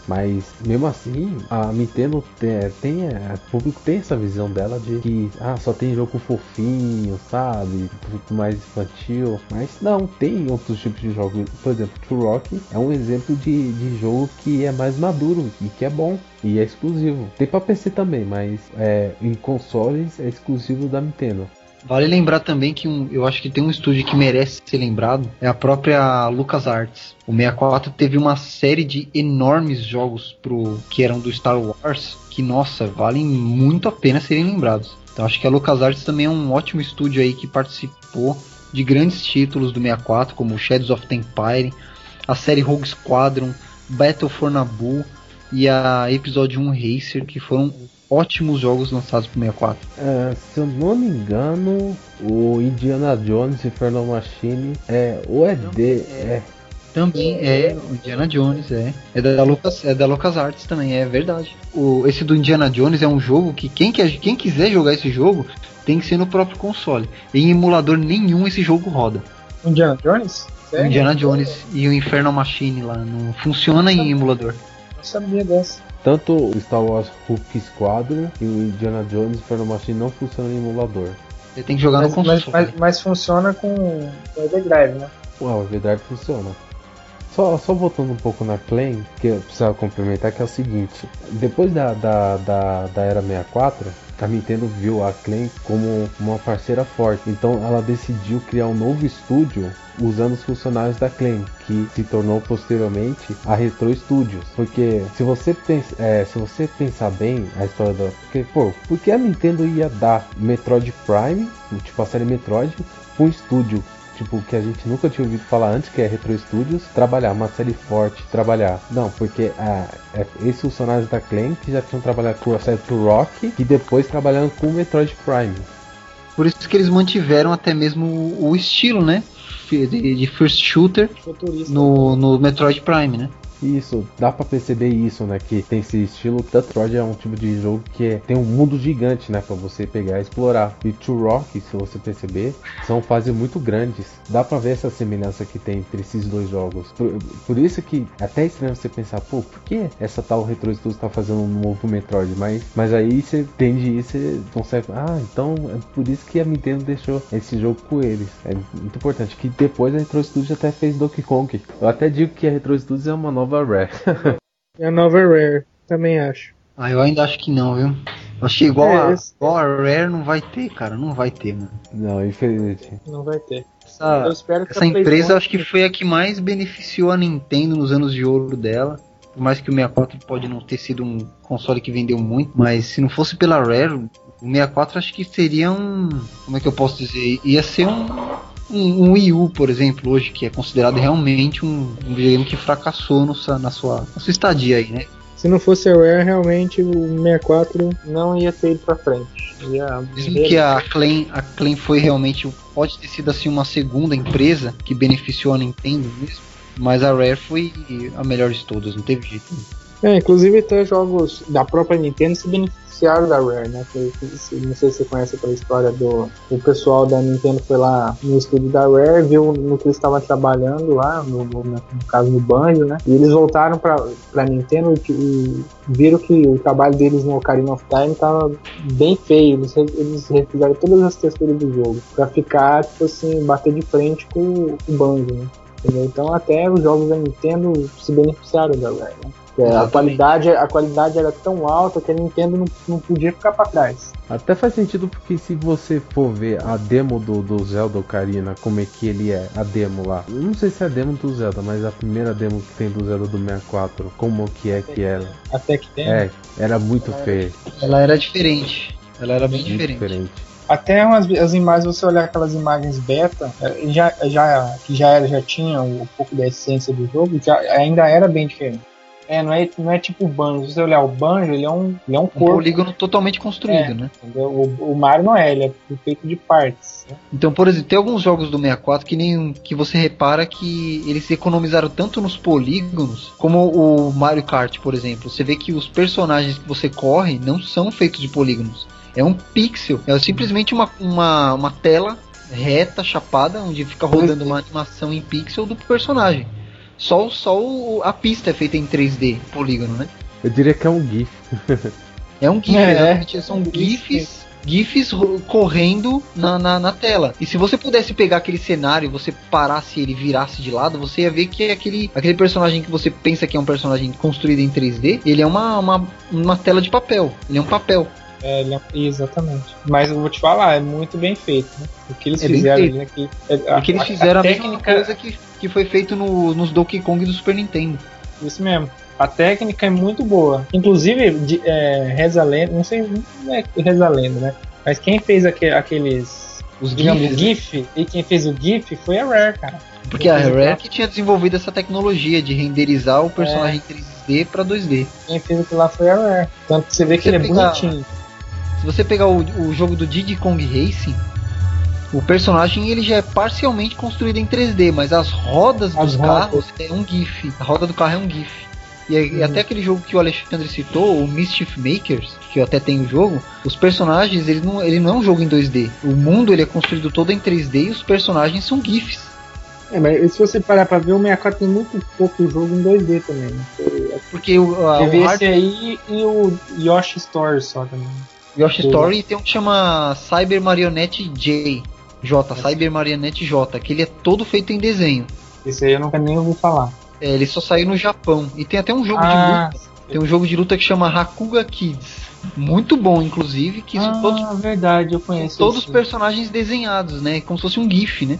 mas mesmo assim, a Nintendo tem, tem é, o público tem essa visão dela de que ah, só tem jogo fofinho, sabe? Público mais infantil, mas não, tem outros tipos de jogos. Por exemplo, Turok é um exemplo de, de jogo que é mais maduro e que é bom e é exclusivo. Tem para PC também, mas é, em consoles é exclusivo da Nintendo. Vale lembrar também que um, eu acho que tem um estúdio que merece ser lembrado, é a própria LucasArts. O 64 teve uma série de enormes jogos pro que eram do Star Wars, que nossa, valem muito a pena serem lembrados. Então acho que a LucasArts também é um ótimo estúdio aí que participou de grandes títulos do 64, como Shadows of the Empire, a série Rogue Squadron, Battle for Naboo e a episódio 1 Racer, que foram ótimos jogos lançados pro 64. É, se eu não me engano, o Indiana Jones Infernal Machine é ou é é também é o Indiana Jones, é. É da Lucas, é da Lucas Arts também, é verdade. O, esse do Indiana Jones é um jogo que quem, quer, quem quiser jogar esse jogo tem que ser no próprio console. Em emulador nenhum esse jogo roda. Indiana Jones? Sério? Indiana Jones e o Infernal Machine lá. Não funciona em emulador. Não sabia dessa. Tanto o Star Wars Hulk Squadron e o Indiana Jones Inferno Machine não funcionam em emulador. Você tem que jogar mas, no console. Mas, mas, mas, funciona com o Everdrive, né? Ué, o Everdrive funciona. Só, só voltando um pouco na Claim, que eu precisava complementar, que é o seguinte: depois da, da, da, da Era 64, a Nintendo viu a Claim como uma parceira forte, então ela decidiu criar um novo estúdio usando os funcionários da Claim, que se tornou posteriormente a Retro Studios. Porque se você, pensa, é, se você pensar bem a história da. Porque, pô, porque a Nintendo ia dar Metroid Prime, tipo a série Metroid, um estúdio tipo, que a gente nunca tinha ouvido falar antes, que é Retro Studios, trabalhar uma série forte, trabalhar. Não, porque ah, é, esses funcionários da Claim que já tinham trabalhado com a série pro Rock e depois trabalhando com o Metroid Prime. Por isso que eles mantiveram até mesmo o estilo, né? De, de first shooter no, no Metroid Prime, né? Isso, dá para perceber isso, né? Que tem esse estilo. Metroid é um tipo de jogo que é, tem um mundo gigante, né? Para você pegar e explorar. E Two Rock, se você perceber, são fases muito grandes. Dá para ver essa semelhança que tem entre esses dois jogos. Por, por isso que é até estranho você pensar, pô, por que essa tal Retro Studios tá fazendo um novo Metroid? Mas, mas aí você entende isso e consegue. Ah, então é por isso que a Nintendo deixou esse jogo com eles. É muito importante. Que depois a Retro Studios até fez Donkey Kong. Eu até digo que a Retro Studios é uma nova nova Rare. é a nova Rare, também acho. Ah, eu ainda acho que não, viu? Acho que igual, é, a, igual a Rare não vai ter, cara. Não vai ter, mano. Não, infelizmente. Não vai ter. Essa, eu espero que essa empresa acho que foi a que mais beneficiou a Nintendo nos anos de ouro dela. Por mais que o 64 pode não ter sido um console que vendeu muito, mas se não fosse pela Rare, o 64 acho que seria um. Como é que eu posso dizer? Ia ser um. Um, um Wii U, por exemplo, hoje, que é considerado realmente um, um videogame que fracassou no, na, sua, na sua estadia aí, né? Se não fosse a Rare, realmente o 64 não ia ter ido pra frente. Ia... Dizem que a Clan, a Clan foi realmente. Pode ter sido assim uma segunda empresa que beneficiou a Nintendo mesmo. Mas a Rare foi a melhor de todas, não teve jeito. É, inclusive até jogos da própria Nintendo se beneficiaram da Rare, né? não sei se você conhece aquela história do o pessoal da Nintendo foi lá no estúdio da Rare, viu no que estavam trabalhando lá, no, no, no, caso do Banjo, né? E eles voltaram pra, pra Nintendo e, e viram que o trabalho deles no Ocarina of Time tava bem feio. Eles, eles refizeram todas as texturas do jogo pra ficar, tipo assim, bater de frente com o Banjo, né? Entendeu? Então até os jogos da Nintendo se beneficiaram da Rare, né? A qualidade, a qualidade era tão alta que a Nintendo não, não podia ficar para trás. Até faz sentido porque se você for ver a demo do, do Zelda Ocarina, como é que ele é, a demo lá. Eu não sei se é a demo do Zelda, mas a primeira demo que tem do Zelda do 64, como que é que era. Até que tem. É, era muito feia. Ela era diferente. Ela era bem diferente. diferente. Até umas, as imagens, você olhar aquelas imagens beta, é, já, já, que já, era, já tinha um pouco da essência do jogo, já, ainda era bem diferente. É, não é, não é tipo o banjo. Se você olhar o banjo, ele é um, ele é um corpo. Um polígono totalmente construído, é, né? O, o Mario não é, ele é feito de partes. Né? Então, por exemplo, tem alguns jogos do 64 que nem que você repara que eles economizaram tanto nos polígonos, como o Mario Kart, por exemplo. Você vê que os personagens que você corre não são feitos de polígonos é um pixel. É simplesmente uma, uma, uma tela reta, chapada, onde fica rodando uma animação em pixel do personagem. Só, só o, a pista é feita em 3D, polígono, né? Eu diria que é um GIF. é um GIF, é, exatamente. São GIFs GIFs correndo na, na, na, tela. E se você pudesse pegar aquele cenário, você parasse ele virasse de lado, você ia ver que é aquele, aquele personagem que você pensa que é um personagem construído em 3D, ele é uma, uma, uma tela de papel. Ele é um papel. É, é, exatamente. Mas eu vou te falar, é muito bem feito. Né? O que eles é fizeram ali aqui. É, a, o que eles fizeram a, a, a técnica... mesma coisa que, que foi feito no, nos Donkey Kong do Super Nintendo. Isso mesmo. A técnica é muito boa. Inclusive, de, é, reza lenda, não sei, não é reza lenda, né? Mas quem fez aqu aqueles. Os digamos, GIFs, GIF, né? e quem fez o GIF foi a Rare, cara. Porque a Rare que tinha desenvolvido essa tecnologia de renderizar o personagem é. 3D para 2D. Quem fez aquilo lá foi a Rare. Tanto que você vê que ele é bonitinho. Se você pegar o, o jogo do Diddy Kong Racing, o personagem ele já é parcialmente construído em 3D, mas as rodas as dos rodas. carros é um GIF. A roda do carro é um GIF. E, hum. até aquele jogo que o Alexandre citou, o Mischief Makers, que eu até tenho o jogo, os personagens, ele não, ele não é um jogo em 2D. O mundo ele é construído todo em 3D e os personagens são GIFs. É, mas se você parar pra ver, o 64 tem muito pouco jogo em 2D também. Né? Porque o, a, Teve o esse aí e o Yoshi Story só também. Yoshi Story tem um que chama Cyber Marionette J. J, Cyber Marionette J, que ele é todo feito em desenho. Esse aí eu nunca nem ouvi falar. É, ele só saiu no Japão. E tem até um jogo ah, de luta. Tem um jogo de luta que chama Hakuga Kids. Muito bom, inclusive. Que ah, todos, verdade, eu conheço. Todos os personagens desenhados, né? Como se fosse um GIF, né?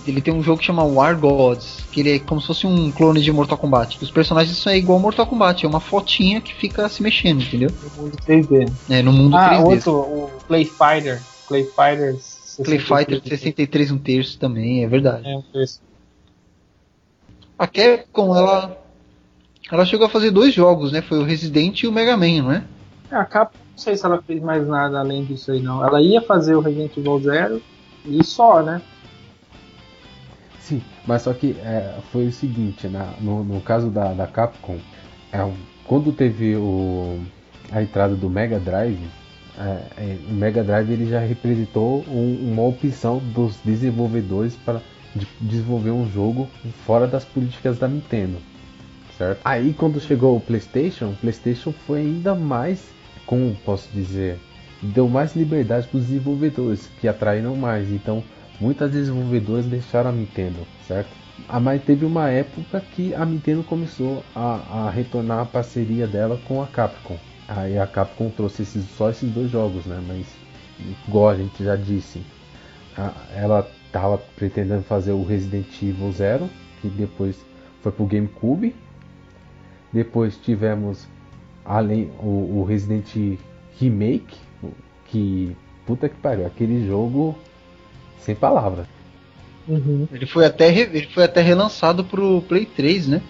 que ele tem um jogo que chama War Gods, que ele é como se fosse um clone de Mortal Kombat. Os personagens são igual Mortal Kombat, é uma fotinha que fica se mexendo, entendeu? No mundo 3D. É, no mundo ah, 3D. outro, o Play Fighter. Play Fighter. Play Fighter 63 um terço também, é verdade. É um terço. A Capcom, ela ela chegou a fazer dois jogos, né? Foi o Resident e o Mega Man, não é? é a Capcom, não sei se ela fez mais nada além disso aí, não. Ela ia fazer o Resident Evil Zero e só, né? Sim, mas só que é, foi o seguinte, na, no, no caso da, da Capcom, é, quando teve o, a entrada do Mega Drive, é, é, o Mega Drive ele já representou um, uma opção dos desenvolvedores para de, desenvolver um jogo fora das políticas da Nintendo, certo? Aí quando chegou o PlayStation, o PlayStation foi ainda mais, como posso dizer, deu mais liberdade para os desenvolvedores, que atraíram mais. Então muitas desenvolvedoras deixaram a Nintendo, certo? Ah, mas teve uma época que a Nintendo começou a, a retornar a parceria dela com a Capcom. Aí a Capcom trouxe esses, só esses dois jogos, né? Mas, igual a gente já disse, a, ela tava pretendendo fazer o Resident Evil Zero, que depois foi pro GameCube. Depois tivemos além o, o Resident Remake, que puta que pariu, aquele jogo sem palavras. Uhum. Ele foi até ele foi até relançado pro Play 3, né?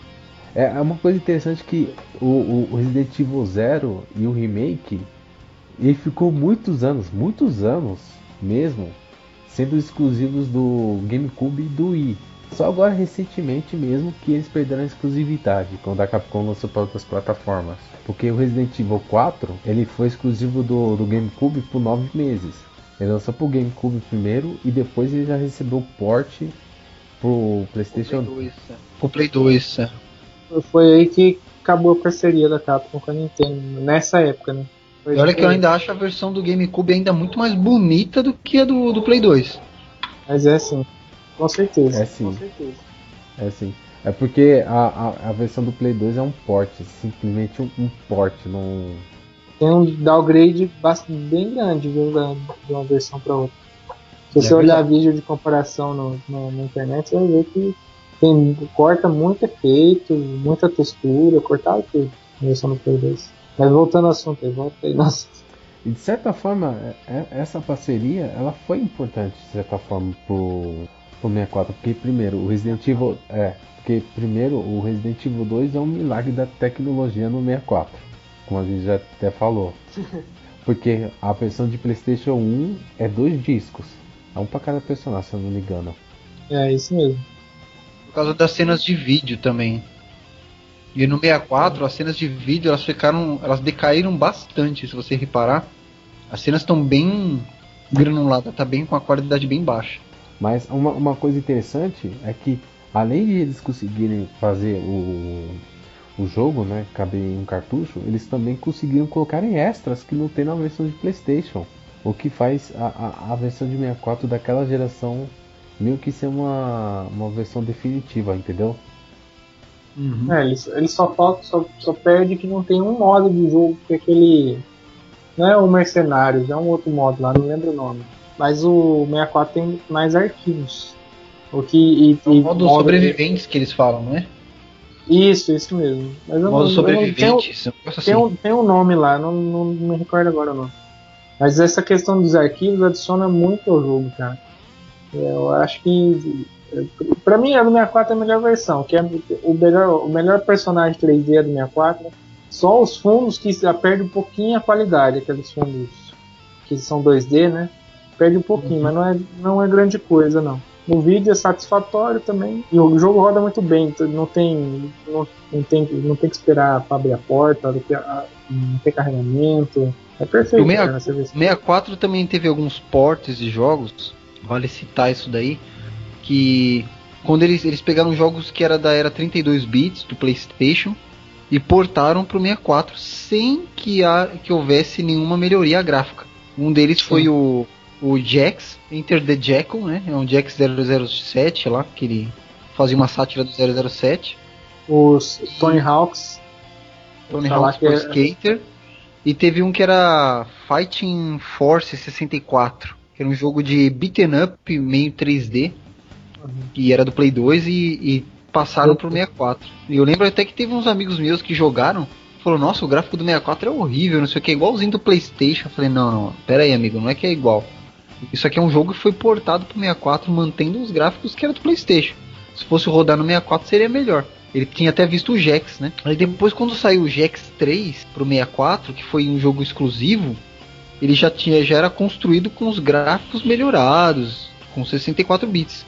É, é uma coisa interessante que o, o Resident Evil Zero e o remake ele ficou muitos anos, muitos anos mesmo, sendo exclusivos do GameCube e do Wii. Só agora recentemente mesmo que eles perderam a exclusividade quando a Capcom lançou para outras plataformas. Porque o Resident Evil 4 ele foi exclusivo do, do GameCube por 9 meses. Ele lançou pro GameCube primeiro e depois ele já recebeu o port pro PlayStation Play 2. É. Pro Play 2, é. Foi aí que acabou a parceria da Capcom com a Nintendo, nessa época, né? Foi e olha que eu ainda acho a versão do GameCube ainda muito mais bonita do que a do, do Play 2. Mas é sim, com certeza. É sim. Com certeza. É sim. É porque a, a, a, versão do Play 2 é um port, simplesmente um, um port, não. Tem um downgrade bastante, bem grande, viu, de uma versão para outra. Se você é olhar vídeo de comparação no, no, na internet, você vai ver que tem, corta muito efeito, muita textura, cortado tudo na versão do Play 2. Mas voltando ao assunto volta aí, nossa. E de certa forma, é, é, essa parceria ela foi importante, de certa forma, pro, pro 64. Porque, primeiro, o Resident Evil. É, porque, primeiro, o Resident Evil 2 é um milagre da tecnologia no 64. Como a gente já até falou. Porque a versão de PlayStation 1 é dois discos. É um pra cada personagem, se eu não me engano. É, isso mesmo. Por causa das cenas de vídeo também. E no 64, as cenas de vídeo elas ficaram. elas decaíram bastante, se você reparar. As cenas estão bem granuladas, tá bem com a qualidade bem baixa. Mas uma, uma coisa interessante é que além de eles conseguirem fazer o, o jogo, né, caber em um cartucho, eles também conseguiram colocar em extras que não tem na versão de PlayStation. O que faz a, a, a versão de 64 daquela geração meio que ser uma, uma versão definitiva, entendeu? Uhum. É, ele, ele só falta, só, só perde que não tem um modo de jogo que aquele. Não é o Mercenários, é um outro modo lá, não lembro o nome. Mas o 64 tem mais arquivos. O que, e, é o modo, modo sobreviventes de... que eles falam, não é? Isso, isso mesmo. Mas eu modo não, sobreviventes. Eu não, tem, tem, um, tem um nome lá, não, não, não me recordo agora não. Mas essa questão dos arquivos adiciona muito ao jogo, cara. Eu acho que Pra mim, a do 64 é a melhor versão, que é o melhor, o melhor personagem 3D é do 64. Só os fundos que já perde um pouquinho a qualidade, aqueles fundos que são 2D, né? Perde um pouquinho, uhum. mas não é, não é grande coisa, não. O vídeo é satisfatório também e o jogo roda muito bem, então não tem não, não tem não tem que esperar para abrir a porta, não tem carregamento. É perfeito. O 64 também teve alguns portes de jogos, vale citar isso daí que quando eles, eles pegaram jogos que era da era 32 bits do PlayStation e portaram para o 64 sem que, a, que houvesse nenhuma melhoria gráfica. Um deles Sim. foi o, o Jax, Enter the Jackal, né? É um Jax 007 lá, que ele fazia uma sátira do 007. Os Tony Hawks. Tony Hawks Pro é... Skater. E teve um que era Fighting Force 64, que era um jogo de beaten up meio 3D que era do Play 2 e, e passaram pro 64. E eu lembro até que teve uns amigos meus que jogaram, falou, nossa, o gráfico do 64 é horrível, não sei o que, é igualzinho do Playstation. Eu falei, não, não, pera aí, amigo, não é que é igual. Isso aqui é um jogo que foi portado pro 64, mantendo os gráficos que era do Playstation. Se fosse rodar no 64 seria melhor. Ele tinha até visto o Gex, né? Aí depois quando saiu o Gex 3 pro 64, que foi um jogo exclusivo, ele já tinha já era construído com os gráficos melhorados, com 64 bits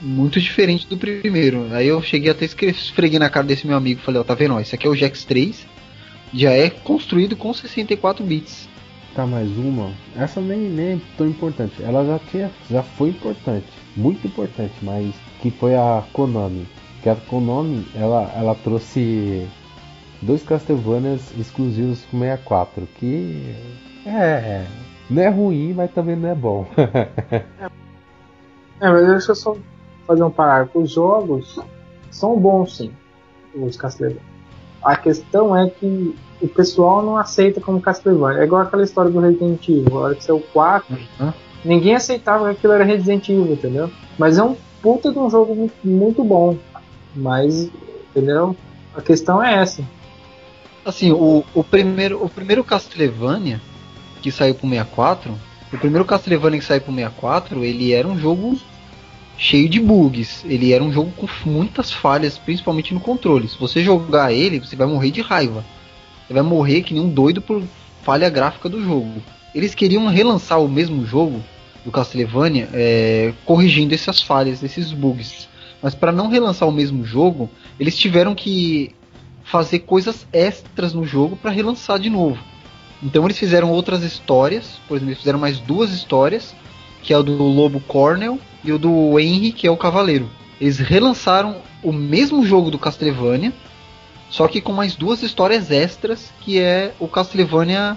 muito diferente do primeiro. Aí eu cheguei até esfreguei na cara desse meu amigo, falei, ó, tá vendo, ó, esse aqui é o Jax 3, já é construído com 64 bits. Tá, mais uma. Essa nem, nem é tão importante. Ela já tinha, já foi importante, muito importante, mas que foi a Konami. Que a Konami, ela, ela trouxe dois Castlevanias exclusivos pro 64, que é, não é ruim, mas também não é bom. é, mas deixa eu só fazer um parágrafo. Os jogos são bons, sim, os Castlevania. A questão é que o pessoal não aceita como Castlevania. É igual aquela história do Resident Evil. A hora que saiu o 4, uhum. ninguém aceitava que aquilo era Resident Evil, entendeu? Mas é um puta de um jogo muito, muito bom. Mas, entendeu? A questão é essa. Assim, o, o, primeiro, o primeiro Castlevania que saiu pro 64, o primeiro Castlevania que saiu pro 64, ele era um jogo cheio de bugs. Ele era um jogo com muitas falhas, principalmente no controle. Se você jogar ele, você vai morrer de raiva. Você vai morrer que nem um doido por falha gráfica do jogo. Eles queriam relançar o mesmo jogo do Castlevania, é, corrigindo essas falhas, esses bugs. Mas para não relançar o mesmo jogo, eles tiveram que fazer coisas extras no jogo para relançar de novo. Então eles fizeram outras histórias, por exemplo, eles fizeram mais duas histórias, que é o do Lobo Cornell e o do Henry, que é o Cavaleiro. Eles relançaram o mesmo jogo do Castlevania, só que com mais duas histórias extras, que é o Castlevania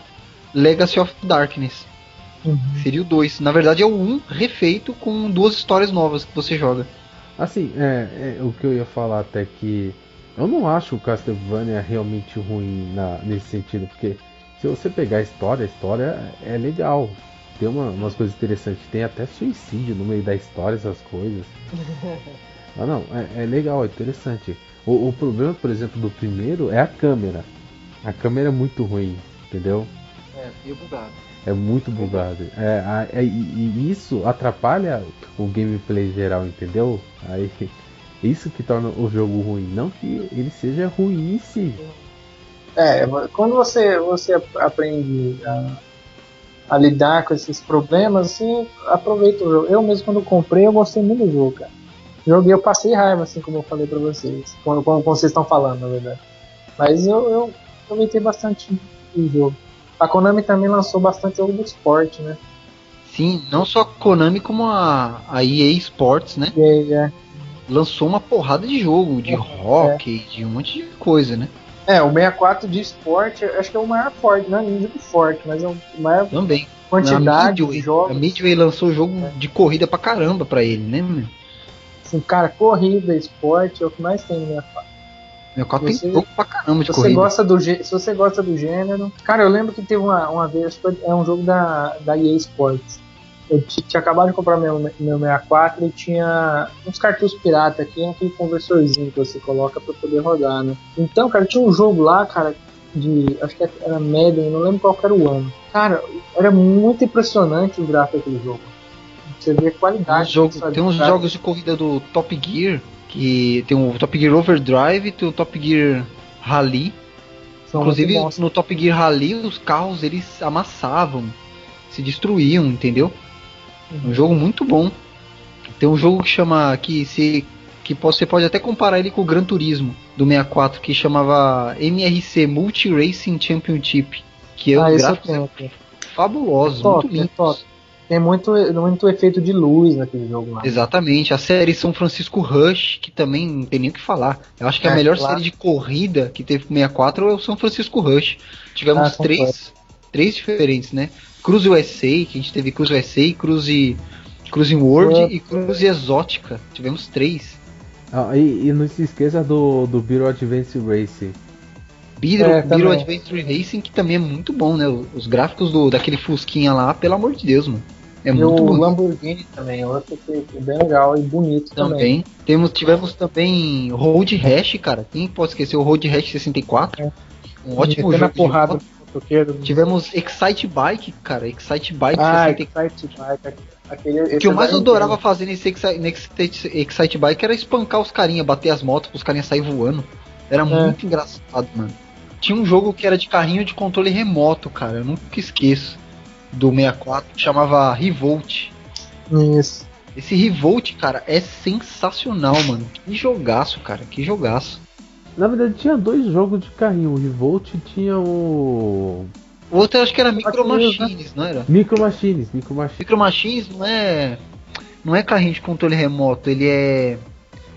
Legacy of Darkness. Uhum. Seria o 2. Na verdade é o 1 um refeito com duas histórias novas que você joga. Assim, é, é, o que eu ia falar até que eu não acho o Castlevania realmente ruim na, nesse sentido, porque se você pegar a história, a história é legal. Tem uma, umas coisas interessantes. Tem até suicídio no meio da história, essas coisas. ah, não, é, é legal, é interessante. O, o, problema, por exemplo, do primeiro é a câmera. A câmera é muito ruim, entendeu? É, meio bugado. É muito bugado. É, é, e, e, isso atrapalha o gameplay geral, entendeu? Aí, isso que torna o jogo ruim. Não que ele seja ruim em si. É, quando você, você aprende a, a lidar com esses problemas, assim, aproveita o jogo. Eu mesmo quando comprei, eu gostei muito do jogo, cara. Joguei, eu passei raiva, assim como eu falei pra vocês. Quando, quando vocês estão falando, na verdade. Mas eu, eu aproveitei bastante o jogo. A Konami também lançou bastante jogo do esporte, né? Sim, não só a Konami como a, a EA Sports, né? EA, é. Lançou uma porrada de jogo, de é, hockey, é. de um monte de coisa, né? É, o 64 de esporte, acho que é o maior forte, não é nível forte, mas é o maior Também. quantidade Midway, de jogos. A Midway lançou o jogo é. de corrida pra caramba pra ele, né, meu? Assim, cara, corrida, esporte é o que mais tem no 64. 64 você, tem pouco pra caramba de você corrida. Gosta do, se você gosta do gênero. Cara, eu lembro que teve uma, uma vez, é um jogo da, da EA Sports eu tinha acabado de comprar meu, meu 64 e tinha uns cartuchos pirata aqui, aquele conversorzinho que você coloca para poder rodar, né? Então, cara, tinha um jogo lá, cara, de. Acho que era Madden, não lembro qual era o ano. Cara, era muito impressionante o gráfico daquele jogo. Você vê a qualidade. Jogo, tem uns jogos de corrida do Top Gear, que tem o Top Gear Overdrive, tem o Top Gear Rally. São Inclusive no Top Gear Rally os carros eles amassavam, se destruíam, entendeu? Um jogo muito bom. Tem um jogo que chama. que se. que você pode até comparar ele com o Gran Turismo do 64, que chamava MRC Multi Racing Championship. Que é ah, um gráfico fabuloso, top, muito lindo. Tem muito, muito efeito de luz naquele jogo lá. Exatamente. A série São Francisco Rush, que também não tem nem o que falar. Eu acho que é, a melhor claro. série de corrida que teve com 64 é o São Francisco Rush. Tivemos ah, três, três diferentes, né? Cruze USA, que a gente teve Cruze USA, Cruze, Cruise World e Cruze Exótica. Tivemos três. Ah, e, e, não se esqueça do, do Beetle Advance Racing. Beetle, é, Beetle Adventure Racing, que também é muito bom, né? Os gráficos do, daquele Fusquinha lá, pelo amor de Deus, mano. É e muito o Lamborghini também, outro que é bem legal e bonito também. também. Temos, tivemos também Road Rash, cara. Quem pode esquecer o Road Rash 64? É. Um ótimo jogo. porrada. Toqueiro. Tivemos Excite Bike, cara. Excite Bike ah, 64. Excite Bike. Aquele, o que eu mais adorava fazer nesse Excite, Excite Bike era espancar os carinha, bater as motos os carinha sair voando. Era é. muito engraçado, mano. Tinha um jogo que era de carrinho de controle remoto, cara. Eu nunca esqueço. Do 64, que chamava Revolt. Isso. Esse Revolt, cara, é sensacional, mano. Que jogaço, cara. Que jogaço. Na verdade tinha dois jogos de carrinho, o Revolt tinha o. O outro eu acho que era Micro Machines, não era? Micro Machines, Micro Machines. Micro Machines não é. Não é carrinho de controle remoto, ele é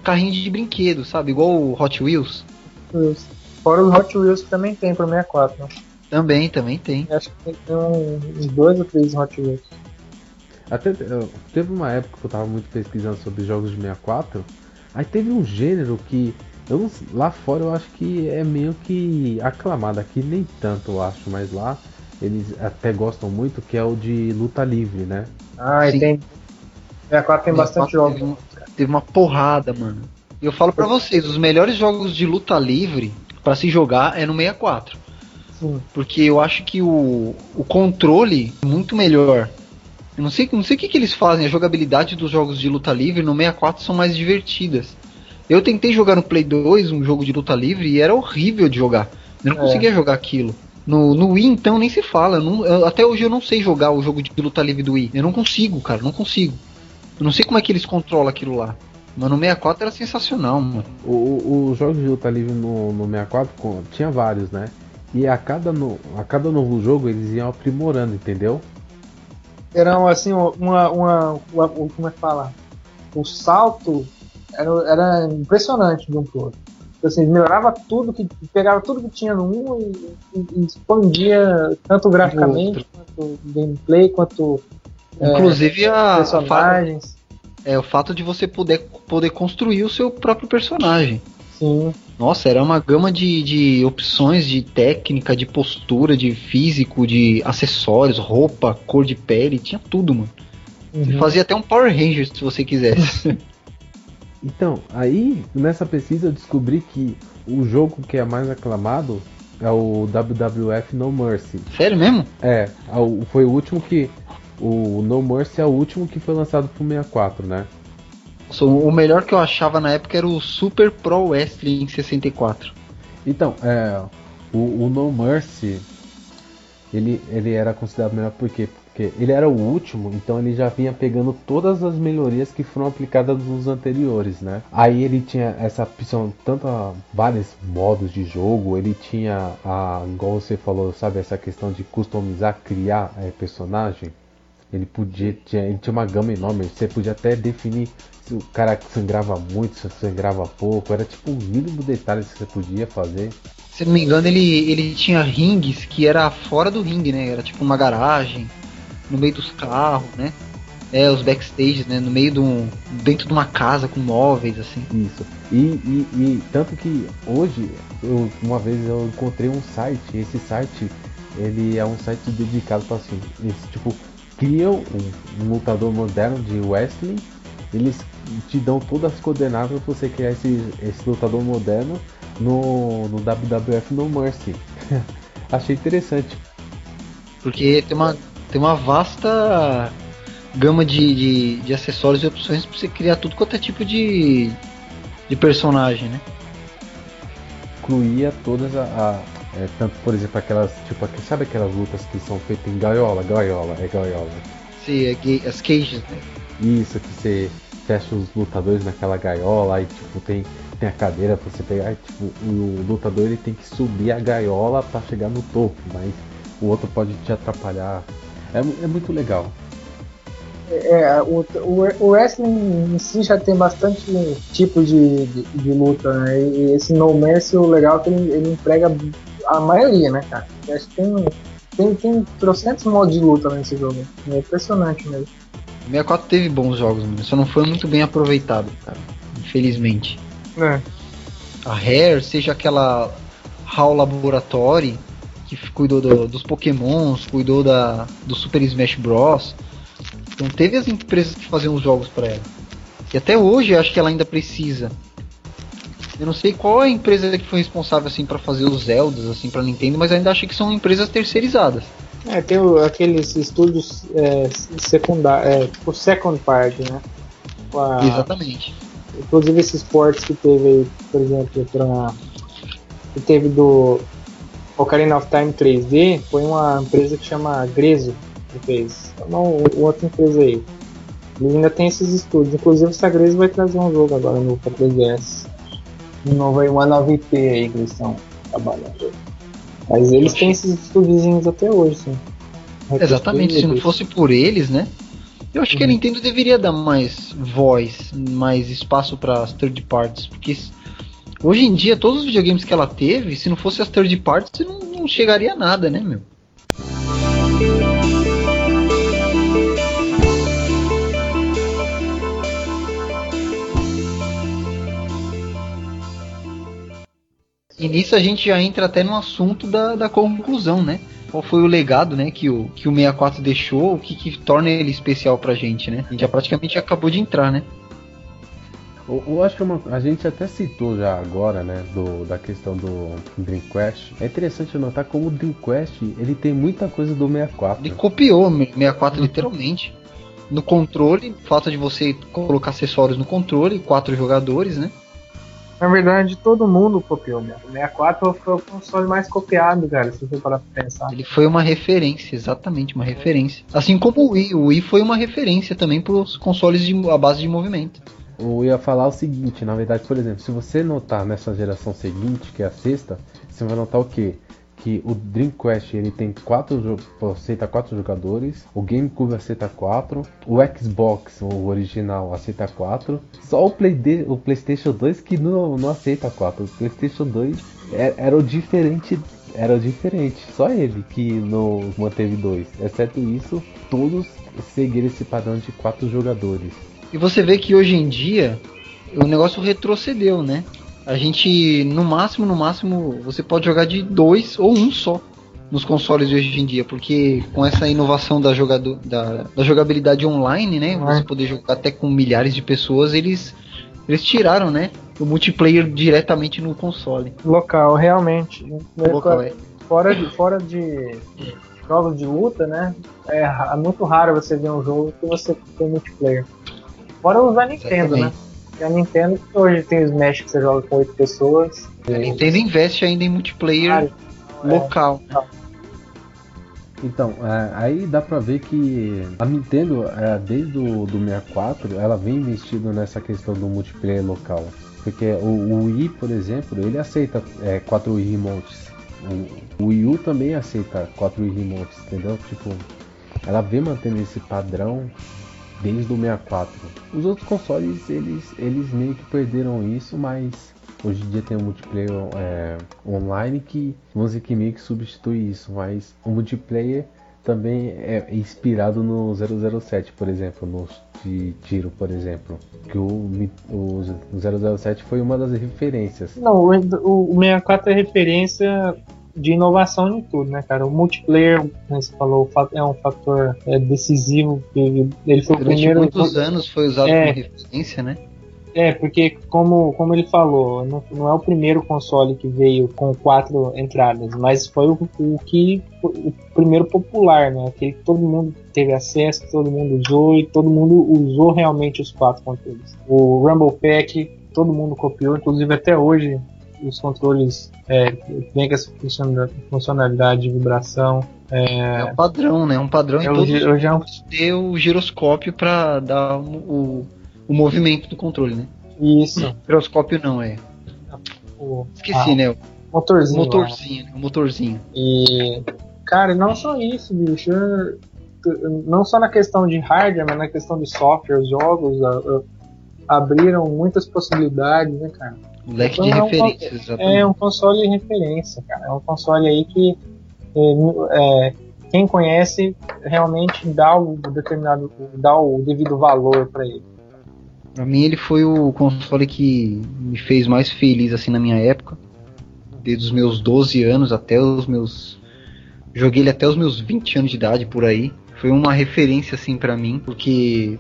carrinho de brinquedo, sabe? Igual o Hot Wheels. Wheels. Fora os Hot Wheels que também tem pro 64, né? Também, também tem. Acho que tem uns dois ou três Hot Wheels. Até teve uma época que eu tava muito pesquisando sobre jogos de 64. Aí teve um gênero que Eu lá fora eu acho que é meio que aclamado, aqui nem tanto eu acho, mas lá eles até gostam muito, que é o de luta livre, né? Ah, e tem. 64 tem bastante jogos. Teve, teve uma porrada, mano. E eu falo para vocês, os melhores jogos de luta livre para se jogar é no 64. Sim. Porque eu acho que o, o controle é muito melhor. Eu não sei, não sei o que, que eles fazem, a jogabilidade dos jogos de luta livre no 64 são mais divertidas. Eu tentei jogar no Play 2 um jogo de luta livre e era horrível de jogar. Eu não é. conseguia jogar aquilo. No, no Wii, então, nem se fala. Não, eu, até hoje eu não sei jogar o jogo de luta livre do Wii. Eu não consigo, cara, não consigo. Eu não sei como é que eles controlam aquilo lá. Mas no 64 era sensacional, mano. Os jogos de luta livre no, no 64 tinha vários, né? E a cada, no, a cada novo jogo eles iam aprimorando, entendeu? Eram assim, uma, uma, uma como é que fala? O salto era, era impressionante de um pro outro. Então, assim, melhorava tudo, que pegava tudo que tinha no 1 e, e expandia tanto graficamente, quanto gameplay, quanto é, Inclusive é, a, personagens. A é o fato de você poder, poder construir o seu próprio personagem. Sim. Nossa, era uma gama de, de opções de técnica, de postura, de físico, de acessórios, roupa, cor de pele, tinha tudo, mano. Uhum. Você fazia até um Power Ranger se você quisesse. então, aí nessa pesquisa eu descobri que o jogo que é mais aclamado é o WWF No Mercy. Sério mesmo? É, é foi o último que. O No Mercy é o último que foi lançado pro 64, né? o melhor que eu achava na época era o Super Pro Wrestling 64. Então, é, o, o, No Mercy, ele, ele era considerado melhor porque, porque ele era o último, então ele já vinha pegando todas as melhorias que foram aplicadas nos anteriores, né? Aí ele tinha essa opção, tanto a, vários modos de jogo, ele tinha, a, igual você falou, sabe, essa questão de customizar, criar é, personagem. Ele podia, tinha, ele tinha uma gama enorme, você podia até definir se o cara sangrava muito, se sangrava pouco, era tipo o mínimo detalhe que você podia fazer. Se não me engano, ele, ele tinha rings que era fora do ringue, né? Era tipo uma garagem, no meio dos carros, né? É, os backstage, né? No meio de um. dentro de uma casa com móveis, assim. Isso. E, e, e tanto que hoje, eu, uma vez eu encontrei um site, esse site, ele é um site dedicado para assim, esse, tipo, criam um, um lutador moderno de wrestling eles te dão todas as coordenadas para você criar esse, esse lutador moderno no, no WWF No Mercy. Achei interessante. Porque tem uma, tem uma vasta gama de, de, de acessórios e opções para você criar tudo quanto é tipo de, de personagem, né? Incluía todas a, a é, tanto por exemplo aquelas tipo sabe aquelas lutas que são feitas em gaiola, gaiola, é gaiola. Sim, é as cages, né? Isso que você fecha os lutadores naquela gaiola e tipo tem, tem a cadeira pra você pegar e, tipo, o lutador ele tem que subir a gaiola para chegar no topo, mas o outro pode te atrapalhar. É, é muito legal. É, é o, o, o, wrestling em si já tem bastante tipo de, de, de luta, né? E esse No Mercy, o legal é que ele, ele emprega a maioria, né, cara? Eu acho que tem, tem, tem trocentos modos de luta nesse jogo. É impressionante mesmo. O 64 teve bons jogos, mano. Só não foi muito bem aproveitado, cara. Infelizmente. É. A Rare, seja aquela HAL Laboratory, que cuidou do, dos Pokémons, cuidou da, do Super Smash Bros. Então teve as empresas que faziam os jogos para ela. E até hoje acho que ela ainda precisa. Eu não sei qual é a empresa que foi responsável assim para fazer os Zeldas assim para Nintendo, mas ainda acho que são empresas terceirizadas. É, tem o, aqueles estúdios é, secundários, é, tipo second party, né? A, Exatamente. Inclusive esses ports que teve aí, por exemplo, pra, que teve do Ocarina of Time 3D, foi uma empresa que chama Grezo que fez. É uma outra empresa aí. Eles ainda tem esses estúdios. Inclusive essa Grezo vai trazer um jogo agora no 3DS. Um novo, uma nova IP aí que eles estão trabalhando. Mas eles têm esses estúdios até hoje, sim. Exatamente, se não fosse por eles, né? Eu acho uhum. que a uhum. Nintendo deveria dar mais voz, mais espaço para as third parties, porque hoje em dia todos os videogames que ela teve, se não fosse as third parties, não, não chegaria a nada, né, meu? E nisso a gente já entra até no assunto da, da conclusão, né? Qual foi o legado, né, que o, que o 64 deixou, o que, que torna ele especial pra gente, né? A gente já praticamente acabou de entrar, né? Eu, eu acho que uma, a gente até citou já agora, né, do, da questão do Dreamcast. É interessante notar como o Dreamcast ele tem muita coisa do 64. Ele copiou o 64 literalmente. No controle, falta de você colocar acessórios no controle, quatro jogadores, né? Na verdade, todo mundo copiou, né? O 64 foi o console mais copiado, cara, se você parar pra pensar. Ele foi uma referência, exatamente, uma referência. Assim como o Wii, o Wii foi uma referência também para os consoles de, à base de movimento. Eu ia falar o seguinte, na verdade, por exemplo, se você notar nessa geração seguinte, que é a sexta, você vai notar o quê? Que o Dreamcast ele tem quatro, aceita quatro jogadores, o GameCube aceita quatro, o Xbox, o original, aceita quatro, só o, Play de, o PlayStation 2 que não, não aceita quatro. O PlayStation 2 era, era o diferente era diferente. Só ele que não manteve dois. Exceto isso, todos seguiram esse padrão de quatro jogadores. E você vê que hoje em dia o negócio retrocedeu, né? A gente, no máximo, no máximo, você pode jogar de dois ou um só nos consoles de hoje em dia, porque com essa inovação da, jogador, da, da jogabilidade online, né? Você poder jogar até com milhares de pessoas, eles, eles tiraram, né? O multiplayer diretamente no console. Local, realmente. Local, é. Fora de, fora de jogos de luta, né? É, é muito raro você ver um jogo que você tem multiplayer. Fora os da Nintendo, né? E a Nintendo hoje tem os Smash que você joga com 8 pessoas. A Nintendo investe ainda em multiplayer ah, local. É, então, é, aí dá pra ver que a Nintendo, é, desde o do 64, ela vem investindo nessa questão do multiplayer local. Porque o, o Wii, por exemplo, ele aceita é, 4 Wii remotes. O, o Wii U também aceita 4 Wii remotes, entendeu? Tipo, ela vem mantendo esse padrão desde o 64. Os outros consoles eles, eles meio que perderam isso, mas hoje em dia tem um multiplayer é, online que vamos dizer que meio que substitui isso, mas o multiplayer também é inspirado no 007, por exemplo, no de tiro, por exemplo, que o, o 007 foi uma das referências. Não, o, o 64 é referência de inovação em tudo, né, cara? O multiplayer, como você falou, é um fator é, decisivo. Ele, ele foi Durante o primeiro. muitos anos foi usado é, como referência, né? É, porque como, como ele falou, não, não, é o primeiro console que veio com quatro entradas, mas foi o, o que o primeiro popular, né? Aquele que todo mundo teve acesso, todo mundo usou e todo mundo usou realmente os quatro controles. O Rumble Pack, todo mundo copiou, inclusive até hoje os controles é, com essa funcionalidade de vibração. É, é um padrão, né? Um padrão em todos eu já... ter o giroscópio para dar o, o movimento do controle, né? Isso. Giroscópio não, é. O, Esqueci, ah, né? Motorzinho. Motorzinho, o motorzinho. E. Cara, não só isso, bicho. Não só na questão de hardware, mas na questão de software, os jogos abriram muitas possibilidades, né, cara? Leque então, de é referências. Um, é um console de referência, cara. É um console aí que é, é, quem conhece realmente dá o determinado, dá o devido valor para ele. Pra mim ele foi o console que me fez mais feliz assim na minha época. Desde os meus 12 anos até os meus. Joguei ele até os meus 20 anos de idade por aí. Foi uma referência assim para mim, porque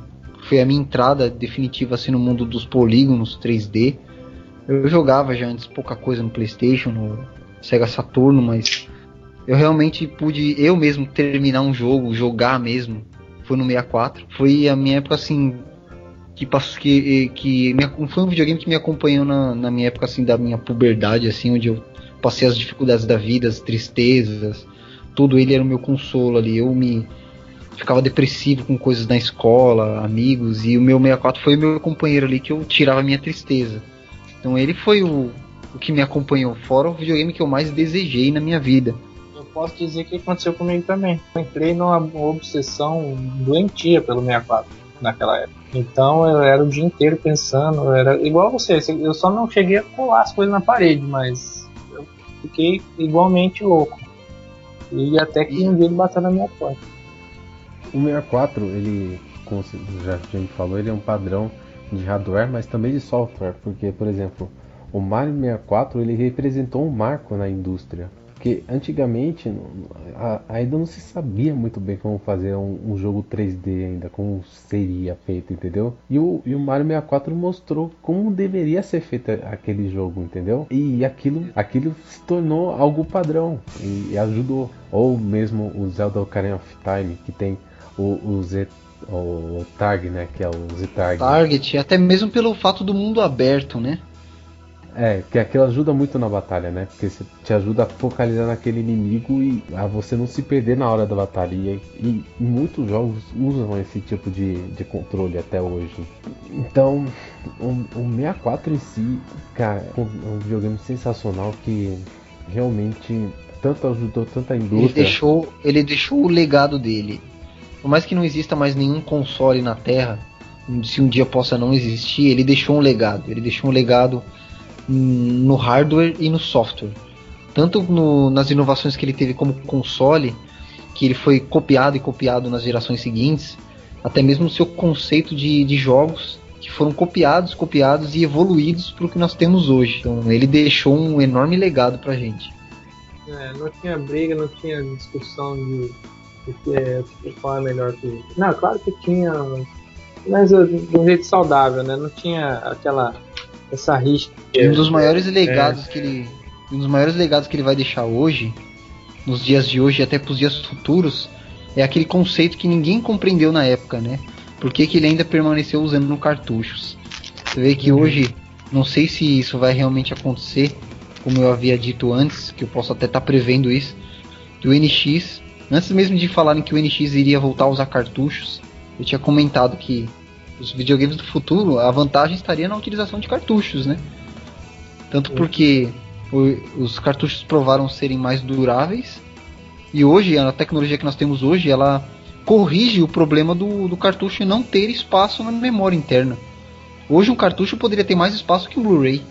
foi a minha entrada definitiva assim no mundo dos polígonos 3D. Eu jogava já antes pouca coisa no PlayStation, no Sega Saturno, mas eu realmente pude eu mesmo terminar um jogo, jogar mesmo. Foi no 64. Foi a minha época assim que passou que que me, foi um videogame que me acompanhou na, na minha época assim da minha puberdade assim, onde eu passei as dificuldades da vida, as tristezas, tudo ele era o meu consolo ali. Eu me ficava depressivo com coisas na escola, amigos, e o meu 64 foi o meu companheiro ali que eu tirava a minha tristeza. Então ele foi o, o que me acompanhou, fora o videogame que eu mais desejei na minha vida. Eu posso dizer que aconteceu comigo também. Eu entrei numa obsessão doentia pelo 64 naquela época. Então eu era o dia inteiro pensando, era igual você, eu só não cheguei a colar as coisas na parede, mas eu fiquei igualmente louco. E até que um dia ele bateu na minha porta. O 64, ele, como já a gente falou, ele é um padrão de hardware, mas também de software, porque, por exemplo, o Mario 64 ele representou um marco na indústria. Porque antigamente ainda não se sabia muito bem como fazer um, um, jogo 3D ainda, como seria feito, entendeu? E o, e o Mario 64 mostrou como deveria ser feito aquele jogo, entendeu? E aquilo, aquilo se tornou algo padrão e, e ajudou. Ou mesmo o Zelda Ocarina of Time, que tem o, o Z o Target, né? Que é o Z-Target. Target, até mesmo pelo fato do mundo aberto, né? É, que aquilo ajuda muito na batalha, né? Porque você te ajuda a focalizar naquele inimigo e a você não se perder na hora da batalha. E, e muitos jogos usam esse tipo de, de controle até hoje. Então, o, o 64 em si, cara, é um videogame sensacional que realmente tanto ajudou tanta indústria. Ele deixou, ele deixou o legado dele. Por mais que não exista mais nenhum console na Terra, se um dia possa não existir, ele deixou um legado. Ele deixou um legado no hardware e no software. Tanto no, nas inovações que ele teve como console, que ele foi copiado e copiado nas gerações seguintes, até mesmo seu conceito de, de jogos que foram copiados, copiados e evoluídos para o que nós temos hoje. Então ele deixou um enorme legado para a gente. É, não tinha briga, não tinha discussão de, de que é, qual é melhor que. Não, claro que tinha, mas de um jeito saudável, né? Não tinha aquela essa rixa. Um dos maiores legados é. que ele, um dos maiores legados que ele vai deixar hoje, nos dias de hoje e até para os dias futuros, é aquele conceito que ninguém compreendeu na época, né? Por que, que ele ainda permaneceu usando no cartuchos? Você vê que uhum. hoje, não sei se isso vai realmente acontecer, como eu havia dito antes, que eu posso até estar tá prevendo isso, que o NX, antes mesmo de falarem que o NX iria voltar a usar cartuchos, eu tinha comentado que os videogames do futuro, a vantagem estaria na utilização de cartuchos, né? Tanto porque o, os cartuchos provaram serem mais duráveis e hoje a tecnologia que nós temos hoje ela corrige o problema do, do cartucho não ter espaço na memória interna. Hoje um cartucho poderia ter mais espaço que um Blu-ray.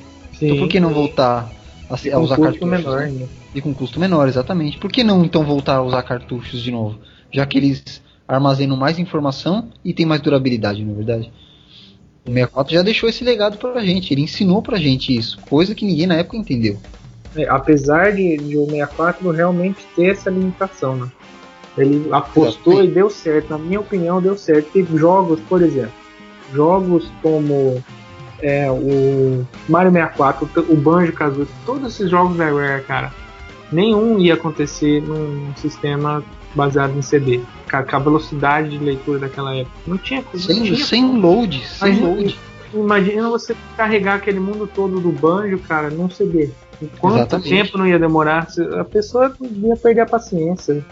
Então por que não voltar a, a usar cartuchos? Menor, né? E com custo menor, exatamente. Por que não então voltar a usar cartuchos de novo? Já que eles armazenam mais informação e tem mais durabilidade, não é verdade? O 64 já deixou esse legado pra gente, ele ensinou pra gente isso, coisa que ninguém na época entendeu. É, apesar de, de, o 64 realmente ter essa limitação, né? Ele apostou e deu certo, na minha opinião deu certo. Teve jogos, por exemplo, jogos como é, o Mario 64, o Banjo Kazooie, todos esses jogos da Rare, cara, nenhum ia acontecer num sistema baseado em CD. Com a velocidade de leitura daquela época. Não tinha Sem, não tinha sem load, sem imagina, load. Imagina você carregar aquele mundo todo do banjo, cara, num CD. Quanto Exatamente. tempo não ia demorar? A pessoa ia perder a paciência.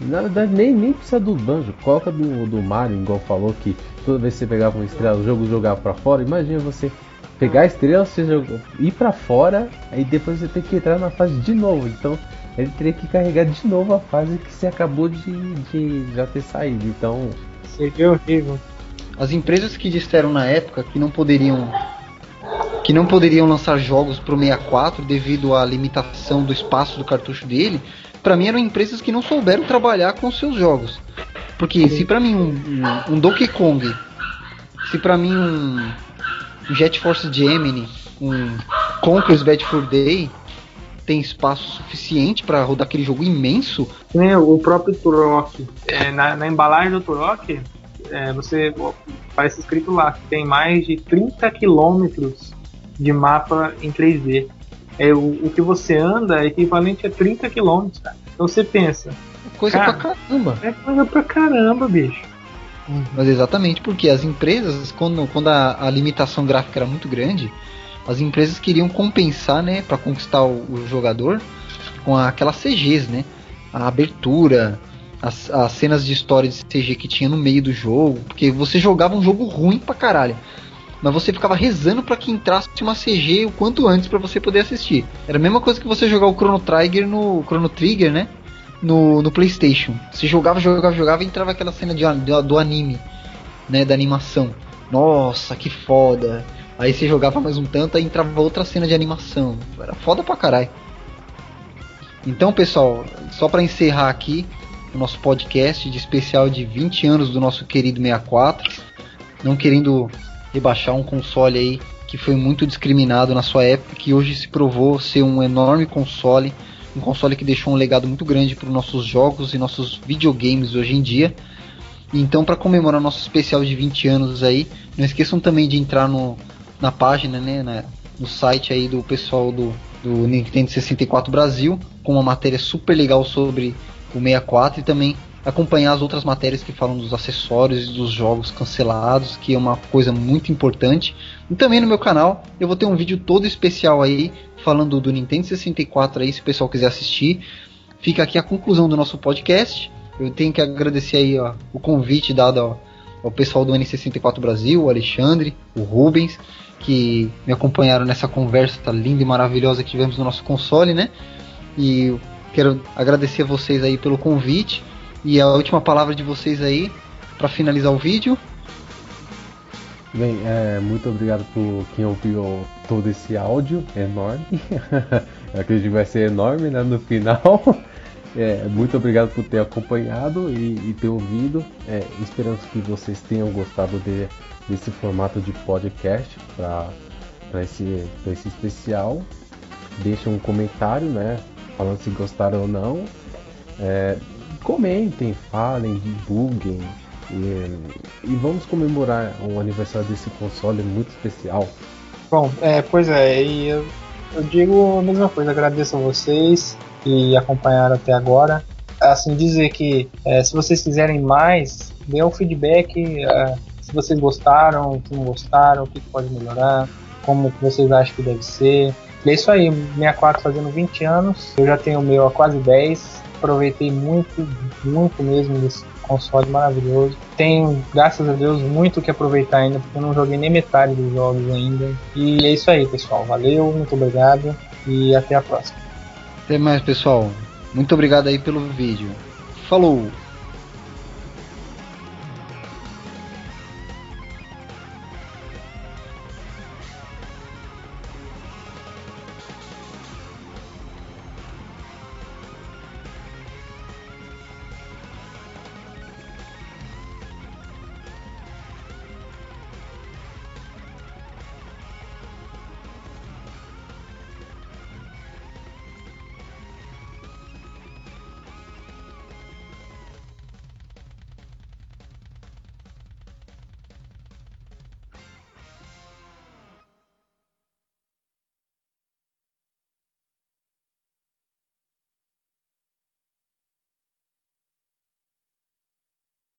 Na verdade, nem, nem precisa do banjo. Coloca do, do Mario, igual falou, que toda vez que você pegava uma estrela, o jogo jogava pra fora. Imagina você pegar a estrela, você joga, ir pra fora, aí depois você tem que entrar na fase de novo. Então ele teria que carregar de novo a fase que você acabou de, de já ter saído. Então. Seria horrível. As empresas que disseram na época que não poderiam que não poderiam lançar jogos pro 64 devido à limitação do espaço do cartucho dele, para mim eram empresas que não souberam trabalhar com seus jogos. Porque se para mim um, um, um, Donkey Kong, se para mim um Jet Force Gemini, um Conker's Bad Fur Day, tem espaço suficiente para rodar aquele jogo imenso. O próprio Turok. É, na, na, embalagem do Turok, é, você parece escrito lá que tem mais de 30 quilômetros de mapa em 3D. É, o, o que você anda é equivalente a 30 quilômetros, cara. Então você pensa. É coisa cara, pra caramba. É coisa pra caramba, bicho. Mas exatamente porque as empresas, quando, quando a, a limitação gráfica era muito grande, as empresas queriam compensar, né, para conquistar o, o, jogador com aquelas CGs, né? A abertura, as, as, cenas de história de CG que tinha no meio do jogo, porque você jogava um jogo ruim pra caralho. Mas você ficava rezando para que entrasse uma CG o quanto antes para você poder assistir. Era a mesma coisa que você jogar o Chrono Trigger no Chrono Trigger, né? No, no PlayStation. Você jogava, jogava, jogava e entrava aquela cena de, do, do anime, né? Da animação. Nossa, que foda. Aí você jogava mais um tanto, aí entrava outra cena de animação. Era foda pra caralho. Então, pessoal, só para encerrar aqui o nosso podcast de especial de 20 anos do nosso querido 64, não querendo rebaixar um console aí que foi muito discriminado na sua época, que hoje se provou ser um enorme console, um console que deixou um legado muito grande para os nossos jogos e nossos videogames hoje em dia. Então, para comemorar nosso especial de 20 anos aí, não esqueçam também de entrar no, na página, né, no site aí do pessoal do, do Nintendo 64 Brasil, com uma matéria super legal sobre o 64 e também acompanhar as outras matérias que falam dos acessórios e dos jogos cancelados, que é uma coisa muito importante. E também no meu canal eu vou ter um vídeo todo especial aí falando do Nintendo 64 aí, se o pessoal quiser assistir. Fica aqui a conclusão do nosso podcast. Eu tenho que agradecer aí ó, o convite dado ao, ao pessoal do N64 Brasil, o Alexandre, o Rubens, que me acompanharam nessa conversa linda e maravilhosa que tivemos no nosso console, né? E quero agradecer a vocês aí pelo convite. E a última palavra de vocês aí para finalizar o vídeo. Bem, é, muito obrigado por quem ouviu todo esse áudio enorme. Eu acredito que vai ser enorme né, no final. É, muito obrigado por ter acompanhado e, e ter ouvido. É, esperamos que vocês tenham gostado de, desse formato de podcast para esse, esse especial. Deixa um comentário, né? Falando se gostaram ou não. É, comentem, falem, divulguem. E, e, vamos comemorar o aniversário desse console muito especial. Bom, é, pois é, e eu, eu digo a mesma coisa, agradeço a vocês que acompanharam até agora. Assim, dizer que é, se vocês quiserem mais, dê um feedback é, se vocês gostaram, se não gostaram, o que pode melhorar, como vocês acham que deve ser. E é isso aí, 64 fazendo 20 anos, eu já tenho o meu há quase 10, aproveitei muito, muito mesmo desse console maravilhoso. Tenho, graças a Deus, muito o que aproveitar ainda, porque eu não joguei nem metade dos jogos ainda. E é isso aí, pessoal. Valeu, muito obrigado e até a próxima. Até mais, pessoal. Muito obrigado aí pelo vídeo. Falou!